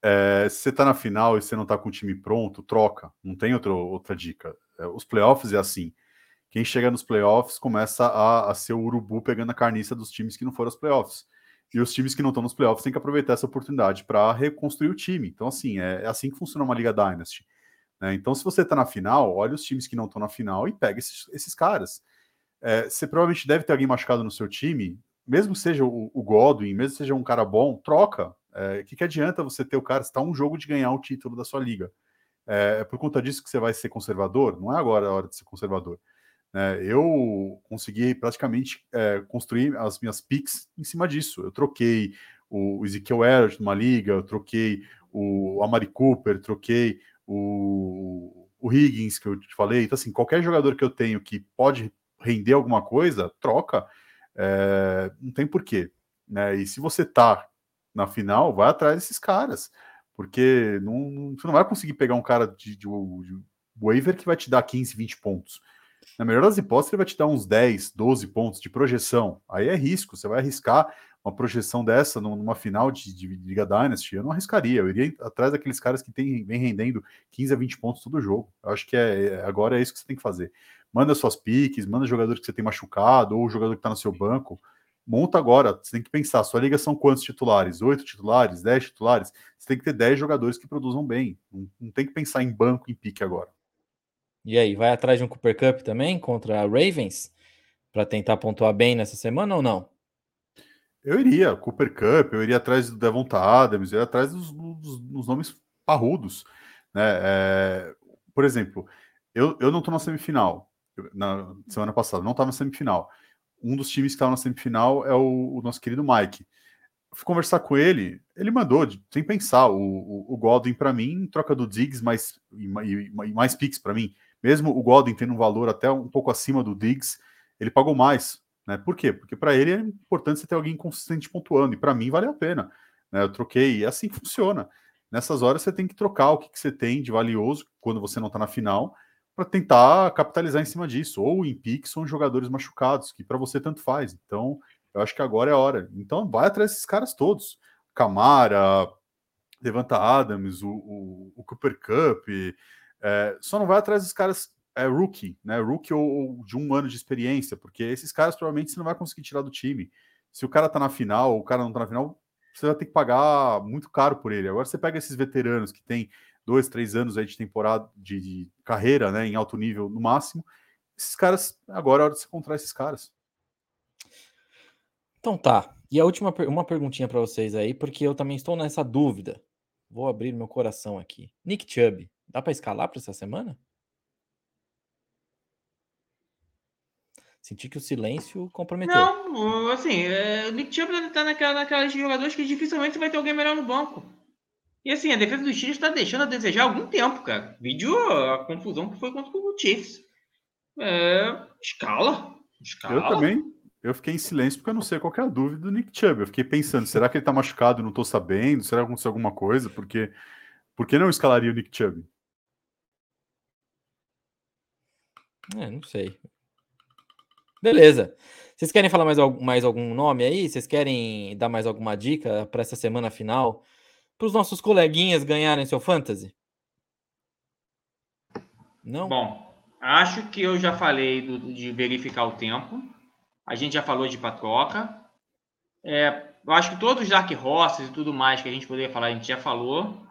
É, se você tá na final e você não tá com o time pronto, troca. Não tem outro, outra dica. É, os playoffs é assim. Quem chega nos playoffs começa a, a ser o urubu pegando a carniça dos times que não foram aos playoffs. E os times que não estão nos playoffs têm que aproveitar essa oportunidade para reconstruir o time. Então, assim, é, é assim que funciona uma Liga Dynasty né? Então, se você está na final, olha os times que não estão na final e pega esses, esses caras. É, você provavelmente deve ter alguém machucado no seu time, mesmo que seja o, o Godwin, mesmo que seja um cara bom, troca. O é, que, que adianta você ter o cara? Está um jogo de ganhar o título da sua liga. É, é, por conta disso que você vai ser conservador? Não é agora a hora de ser conservador. É, eu consegui praticamente é, construir as minhas picks em cima disso. Eu troquei o Ezekiel Elliott numa liga, eu troquei o Amari Cooper, troquei o, o Higgins, que eu te falei. Então, assim, qualquer jogador que eu tenho que pode render alguma coisa, troca. É, não tem porquê. Né? E se você tá na final, vai atrás desses caras. Porque não, você não vai conseguir pegar um cara de, de, de waiver que vai te dar 15, 20 pontos. Na melhor das hipóteses, ele vai te dar uns 10, 12 pontos de projeção. Aí é risco, você vai arriscar uma projeção dessa numa final de, de, Liga Dynasty, eu não arriscaria. Eu iria atrás daqueles caras que tem, vem rendendo 15 a 20 pontos todo jogo. Eu acho que é, é, agora é isso que você tem que fazer. Manda suas piques, manda jogador que você tem machucado, ou o jogador que está no seu banco. monta agora. Você tem que pensar, sua liga são quantos titulares? Oito titulares, dez titulares? Você tem que ter dez jogadores que produzam bem. Não, não tem que pensar em banco, em pique agora. E aí, vai atrás de um Cooper Cup também contra a Ravens para tentar pontuar bem nessa semana ou não? Eu iria, Cooper Cup, eu iria atrás do Devonta Adams, eu iria atrás dos, dos, dos nomes parrudos. Né? É, por exemplo, eu, eu não estou na semifinal, na semana passada, não estava na semifinal. Um dos times que estava na semifinal é o, o, nosso querido Mike. Fui conversar com ele, ele mandou, sem pensar, o, o, o Godwin para mim, troca do Diggs mais, e, e, e mais picks para mim mesmo o Godwin tendo um valor até um pouco acima do Diggs, ele pagou mais. Né? Por quê? Porque para ele é importante você ter alguém consistente pontuando, e para mim vale a pena. Né? Eu troquei, e assim funciona. Nessas horas você tem que trocar o que, que você tem de valioso quando você não está na final, para tentar capitalizar em cima disso, ou em picks ou jogadores machucados, que para você tanto faz. Então, eu acho que agora é a hora. Então, vai atrás desses caras todos. Camara, Levanta Adams, o, o, o Cooper Cup, é, só não vai atrás dos caras é, rookie, né? Rookie ou, ou, de um ano de experiência, porque esses caras provavelmente você não vai conseguir tirar do time. Se o cara tá na final, ou o cara não tá na final, você vai ter que pagar muito caro por ele. Agora você pega esses veteranos que tem dois, três anos aí de temporada de, de carreira, né? Em alto nível no máximo. Esses caras, agora é hora de você encontrar esses caras. Então tá. E a última uma perguntinha para vocês aí, porque eu também estou nessa dúvida. Vou abrir meu coração aqui. Nick Chubb, Dá para escalar para essa semana? Senti que o silêncio comprometeu. Não, assim, é, o Nick Chubb tá naquela, naquelas jogadores que dificilmente vai ter alguém melhor no banco. E assim, a defesa do Chiefs está deixando a desejar há algum tempo, cara. Vídeo a confusão que foi contra o Chiefs. É, escala. Escala. Eu também. Eu fiquei em silêncio porque eu não sei qual é a dúvida do Nick Chubb. Eu fiquei pensando, será que ele tá machucado e não tô sabendo? Será que aconteceu alguma coisa? Porque por que não escalaria o Nick Chubb? É, não sei. Beleza. Vocês querem falar mais, mais algum nome aí? Vocês querem dar mais alguma dica para essa semana final? Para os nossos coleguinhas ganharem seu fantasy? Não? Bom, acho que eu já falei do, de verificar o tempo. A gente já falou de patroca. É, eu acho que todos os Dark Horses e tudo mais que a gente poderia falar, a gente já falou.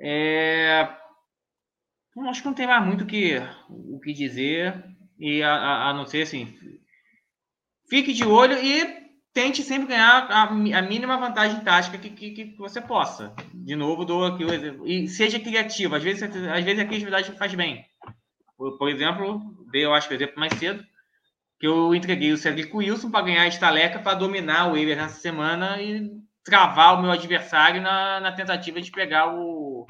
É, acho que não tem mais muito que, o que dizer. E a, a, a, não ser assim. Fique de olho e tente sempre ganhar a, a mínima vantagem tática que, que, que, você possa. De novo, dou aqui o exemplo. E seja criativo. Às vezes, às vezes a criatividade faz bem. Por, por exemplo, dei, eu acho que o exemplo mais cedo, que eu entreguei o Cedric Wilson para ganhar a estaleca para dominar o Waver nessa semana e travar o meu adversário na, na tentativa de pegar o,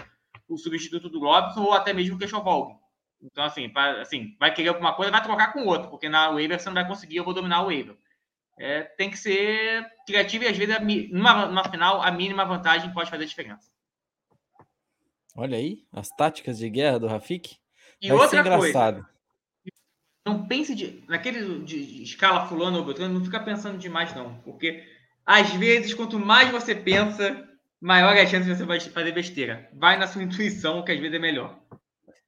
o substituto do Robson ou até mesmo o Kechovolg. Então, assim, pra, assim, vai querer alguma coisa, vai trocar com outro, porque na waiver você não vai conseguir, eu vou dominar o waiver. É, tem que ser criativo e às vezes numa, numa final a mínima vantagem pode fazer diferença. Olha aí, as táticas de guerra do Rafik. E vai outra engraçado. Coisa, não pense de, naquele de, de escala fulano ou beltrano, não fica pensando demais não, porque às vezes quanto mais você pensa, maior é a chance de você fazer besteira. Vai na sua intuição, que às vezes é melhor.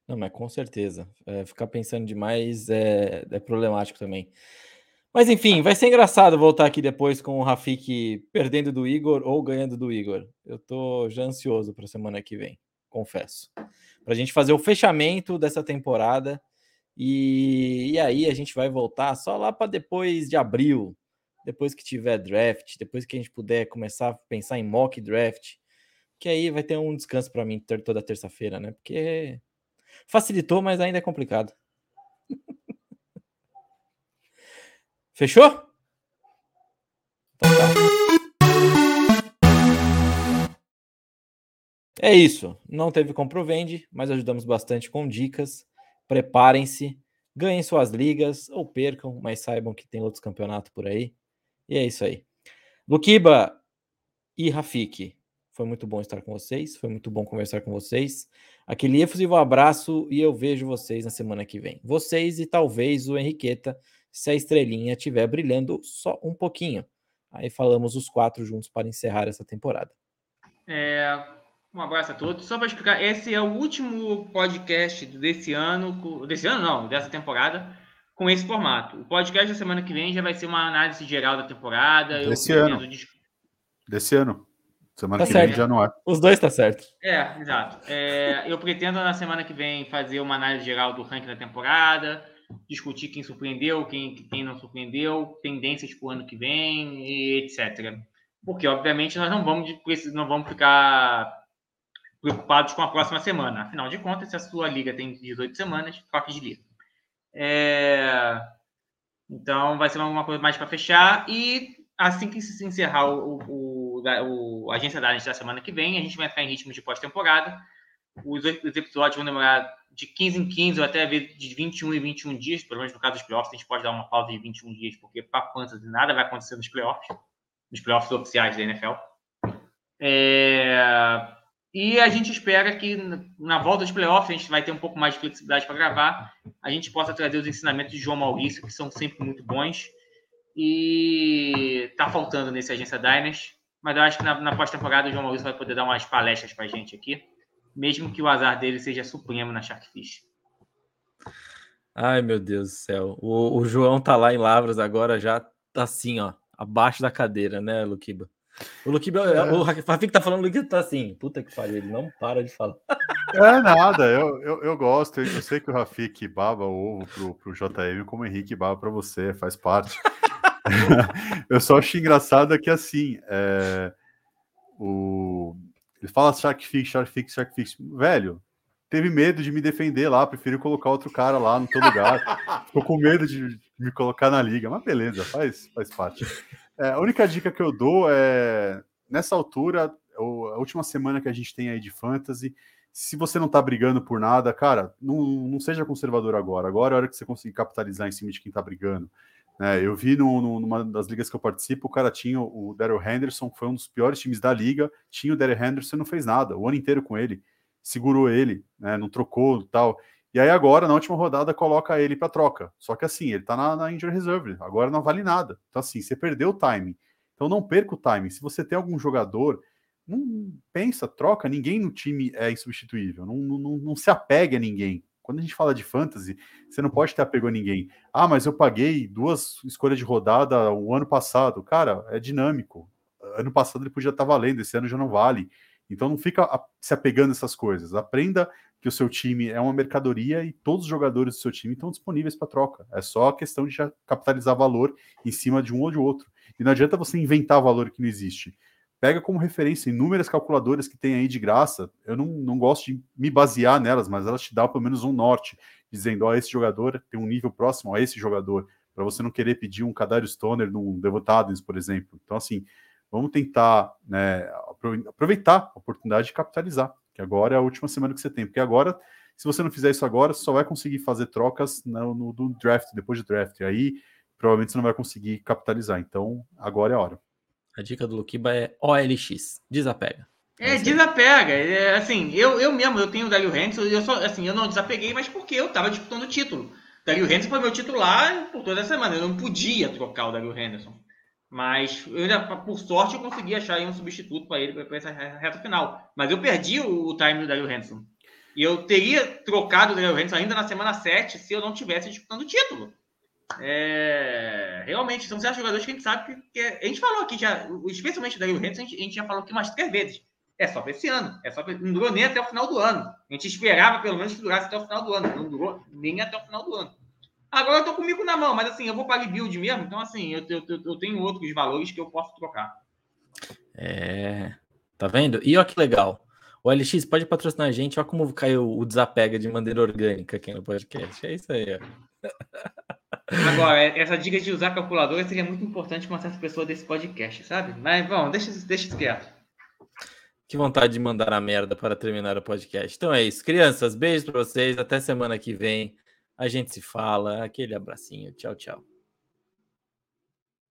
Não, mas com certeza. É, ficar pensando demais é, é, problemático também. Mas enfim, vai ser engraçado voltar aqui depois com o Rafik perdendo do Igor ou ganhando do Igor. Eu tô já ansioso para a semana que vem, confesso. Para a gente fazer o fechamento dessa temporada. E, e aí a gente vai voltar só lá para depois de abril, depois que tiver draft, depois que a gente puder começar a pensar em mock draft, que aí vai ter um descanso para mim ter toda terça-feira, né? Porque facilitou, mas ainda é complicado. <laughs> Fechou? Então tá. É isso. Não teve comprovende, mas ajudamos bastante com dicas. Preparem-se, ganhem suas ligas ou percam, mas saibam que tem outros campeonatos por aí. E é isso aí. Luquiba e Rafik, foi muito bom estar com vocês, foi muito bom conversar com vocês. Aquele efusivo abraço e eu vejo vocês na semana que vem. Vocês e talvez o Henriqueta, se a estrelinha estiver brilhando só um pouquinho. Aí falamos os quatro juntos para encerrar essa temporada. É, um abraço a todos. Só para explicar, esse é o último podcast desse ano, desse ano não, dessa temporada, com esse formato. O podcast da semana que vem já vai ser uma análise geral da temporada. Desse ano. Desse ano. Semana tá que certo. vem já não é. Os dois tá certo. É, exato. É, eu pretendo na semana que vem fazer uma análise geral do ranking da temporada, discutir quem surpreendeu, quem, quem não surpreendeu, tendências para o ano que vem, etc. Porque, obviamente, nós não vamos, não vamos ficar preocupados com a próxima semana. Afinal de contas, se a sua liga tem 18 semanas, troque de liga. É... Então, vai ser uma coisa mais para fechar. E assim que se encerrar o, o, o, Agência da da semana que vem, a gente vai entrar em ritmo de pós-temporada. Os, os, episódios vão demorar de 15 em 15 ou até de 21 em 21 dias, pelo menos no caso dos playoffs, a gente pode dar uma pausa de 21 dias, porque para fantasy nada vai acontecer nos playoffs, nos playoffs oficiais da NFL. É... E a gente espera que na volta dos playoffs a gente vai ter um pouco mais de flexibilidade para gravar, a gente possa trazer os ensinamentos de João Maurício, que são sempre muito bons. E tá faltando nesse Agência Diners, mas eu acho que na, na pós-temporada o João Maurício vai poder dar umas palestras para a gente aqui mesmo que o azar dele seja supremo na Sharkfish. Ai, meu Deus do céu. O, o, João tá lá em Lavras agora, já tá assim, ó, abaixo da cadeira, né, Luquiba? O Luquiba, é. o Rafik tá falando, o Luquiba tá assim, puta que pariu, ele não para de falar. <laughs> É nada, eu, eu, eu gosto, eu, sei que o Rafik baba o ovo pro, pro JM, como o Henrique baba para você, faz parte. <laughs> eu só acho engraçado é que assim, é, o, ele fala Sharkfix, Sharkfix, Sharkfix. Velho, teve medo de me defender lá, preferiu colocar outro cara lá no teu lugar. <laughs> Ficou com medo de me colocar na liga. Mas beleza, faz, faz parte. É, a única dica que eu dou é, nessa altura, a última semana que a gente tem aí de fantasy, se você não tá brigando por nada, cara, não, não seja conservador agora. Agora é a hora que você conseguir capitalizar em cima de quem tá brigando. É, eu vi no, no, numa das ligas que eu participo, o cara tinha o Daryl Henderson, que foi um dos piores times da liga, tinha o Daryl Henderson não fez nada, o ano inteiro com ele, segurou ele, né, não trocou tal. E aí agora, na última rodada, coloca ele para troca. Só que assim, ele tá na, na injury reserve, agora não vale nada. Então assim, você perdeu o timing. Então não perca o timing. Se você tem algum jogador, não pensa, troca, ninguém no time é insubstituível. Não, não, não se apegue a ninguém. Quando a gente fala de fantasy, você não pode ter apego a ninguém. Ah, mas eu paguei duas escolhas de rodada o ano passado. Cara, é dinâmico. Ano passado ele podia estar valendo, esse ano já não vale. Então não fica se apegando a essas coisas. Aprenda que o seu time é uma mercadoria e todos os jogadores do seu time estão disponíveis para troca. É só questão de capitalizar valor em cima de um ou de outro. E não adianta você inventar valor que não existe pega como referência inúmeras calculadoras que tem aí de graça. Eu não, não gosto de me basear nelas, mas elas te dão pelo menos um norte, dizendo: ó, esse jogador tem um nível próximo a esse jogador, para você não querer pedir um Cadário Stoner num Devotadens, por exemplo. Então, assim, vamos tentar né, aproveitar a oportunidade de capitalizar, que agora é a última semana que você tem, porque agora. Se você não fizer isso agora, só vai conseguir fazer trocas no, no, no draft, depois de draft. Aí, provavelmente você não vai conseguir capitalizar. Então, agora é a hora. A dica do Lukiba é OLX, desapega. É, desapega. É, assim, eu, eu mesmo, eu tenho o Dario Henderson, eu só, assim, eu não desapeguei, mas porque eu tava disputando o título. Dario Henderson foi meu titular por toda a semana. Eu não podia trocar o Dario Henderson. Mas eu ainda, por sorte, eu consegui achar um substituto para ele para essa reta final. Mas eu perdi o, o time do Dario Henderson. E eu teria trocado o Dario Henderson ainda na semana 7 se eu não tivesse disputando o título. É, realmente, são certos jogadores que a gente sabe que, que a gente falou aqui já, especialmente Dario Henderson, a gente, a gente já falou aqui umas três vezes. É só para esse ano, é só pra, não durou nem até o final do ano. A gente esperava pelo menos que durasse até o final do ano, não durou nem até o final do ano. Agora eu tô comigo na mão, mas assim, eu vou para rebuild mesmo, então assim, eu, eu, eu tenho outros valores que eu posso trocar. É, tá vendo? E olha que legal. O LX pode patrocinar a gente, olha como caiu o desapega de maneira orgânica aqui no podcast. É isso aí, ó. <laughs> Agora, essa dica de usar calculadora seria muito importante para uma certa pessoa desse podcast, sabe? Mas, bom, deixa, deixa isso quieto. Que vontade de mandar a merda para terminar o podcast. Então é isso. Crianças, beijos para vocês. Até semana que vem. A gente se fala. Aquele abracinho. Tchau, tchau.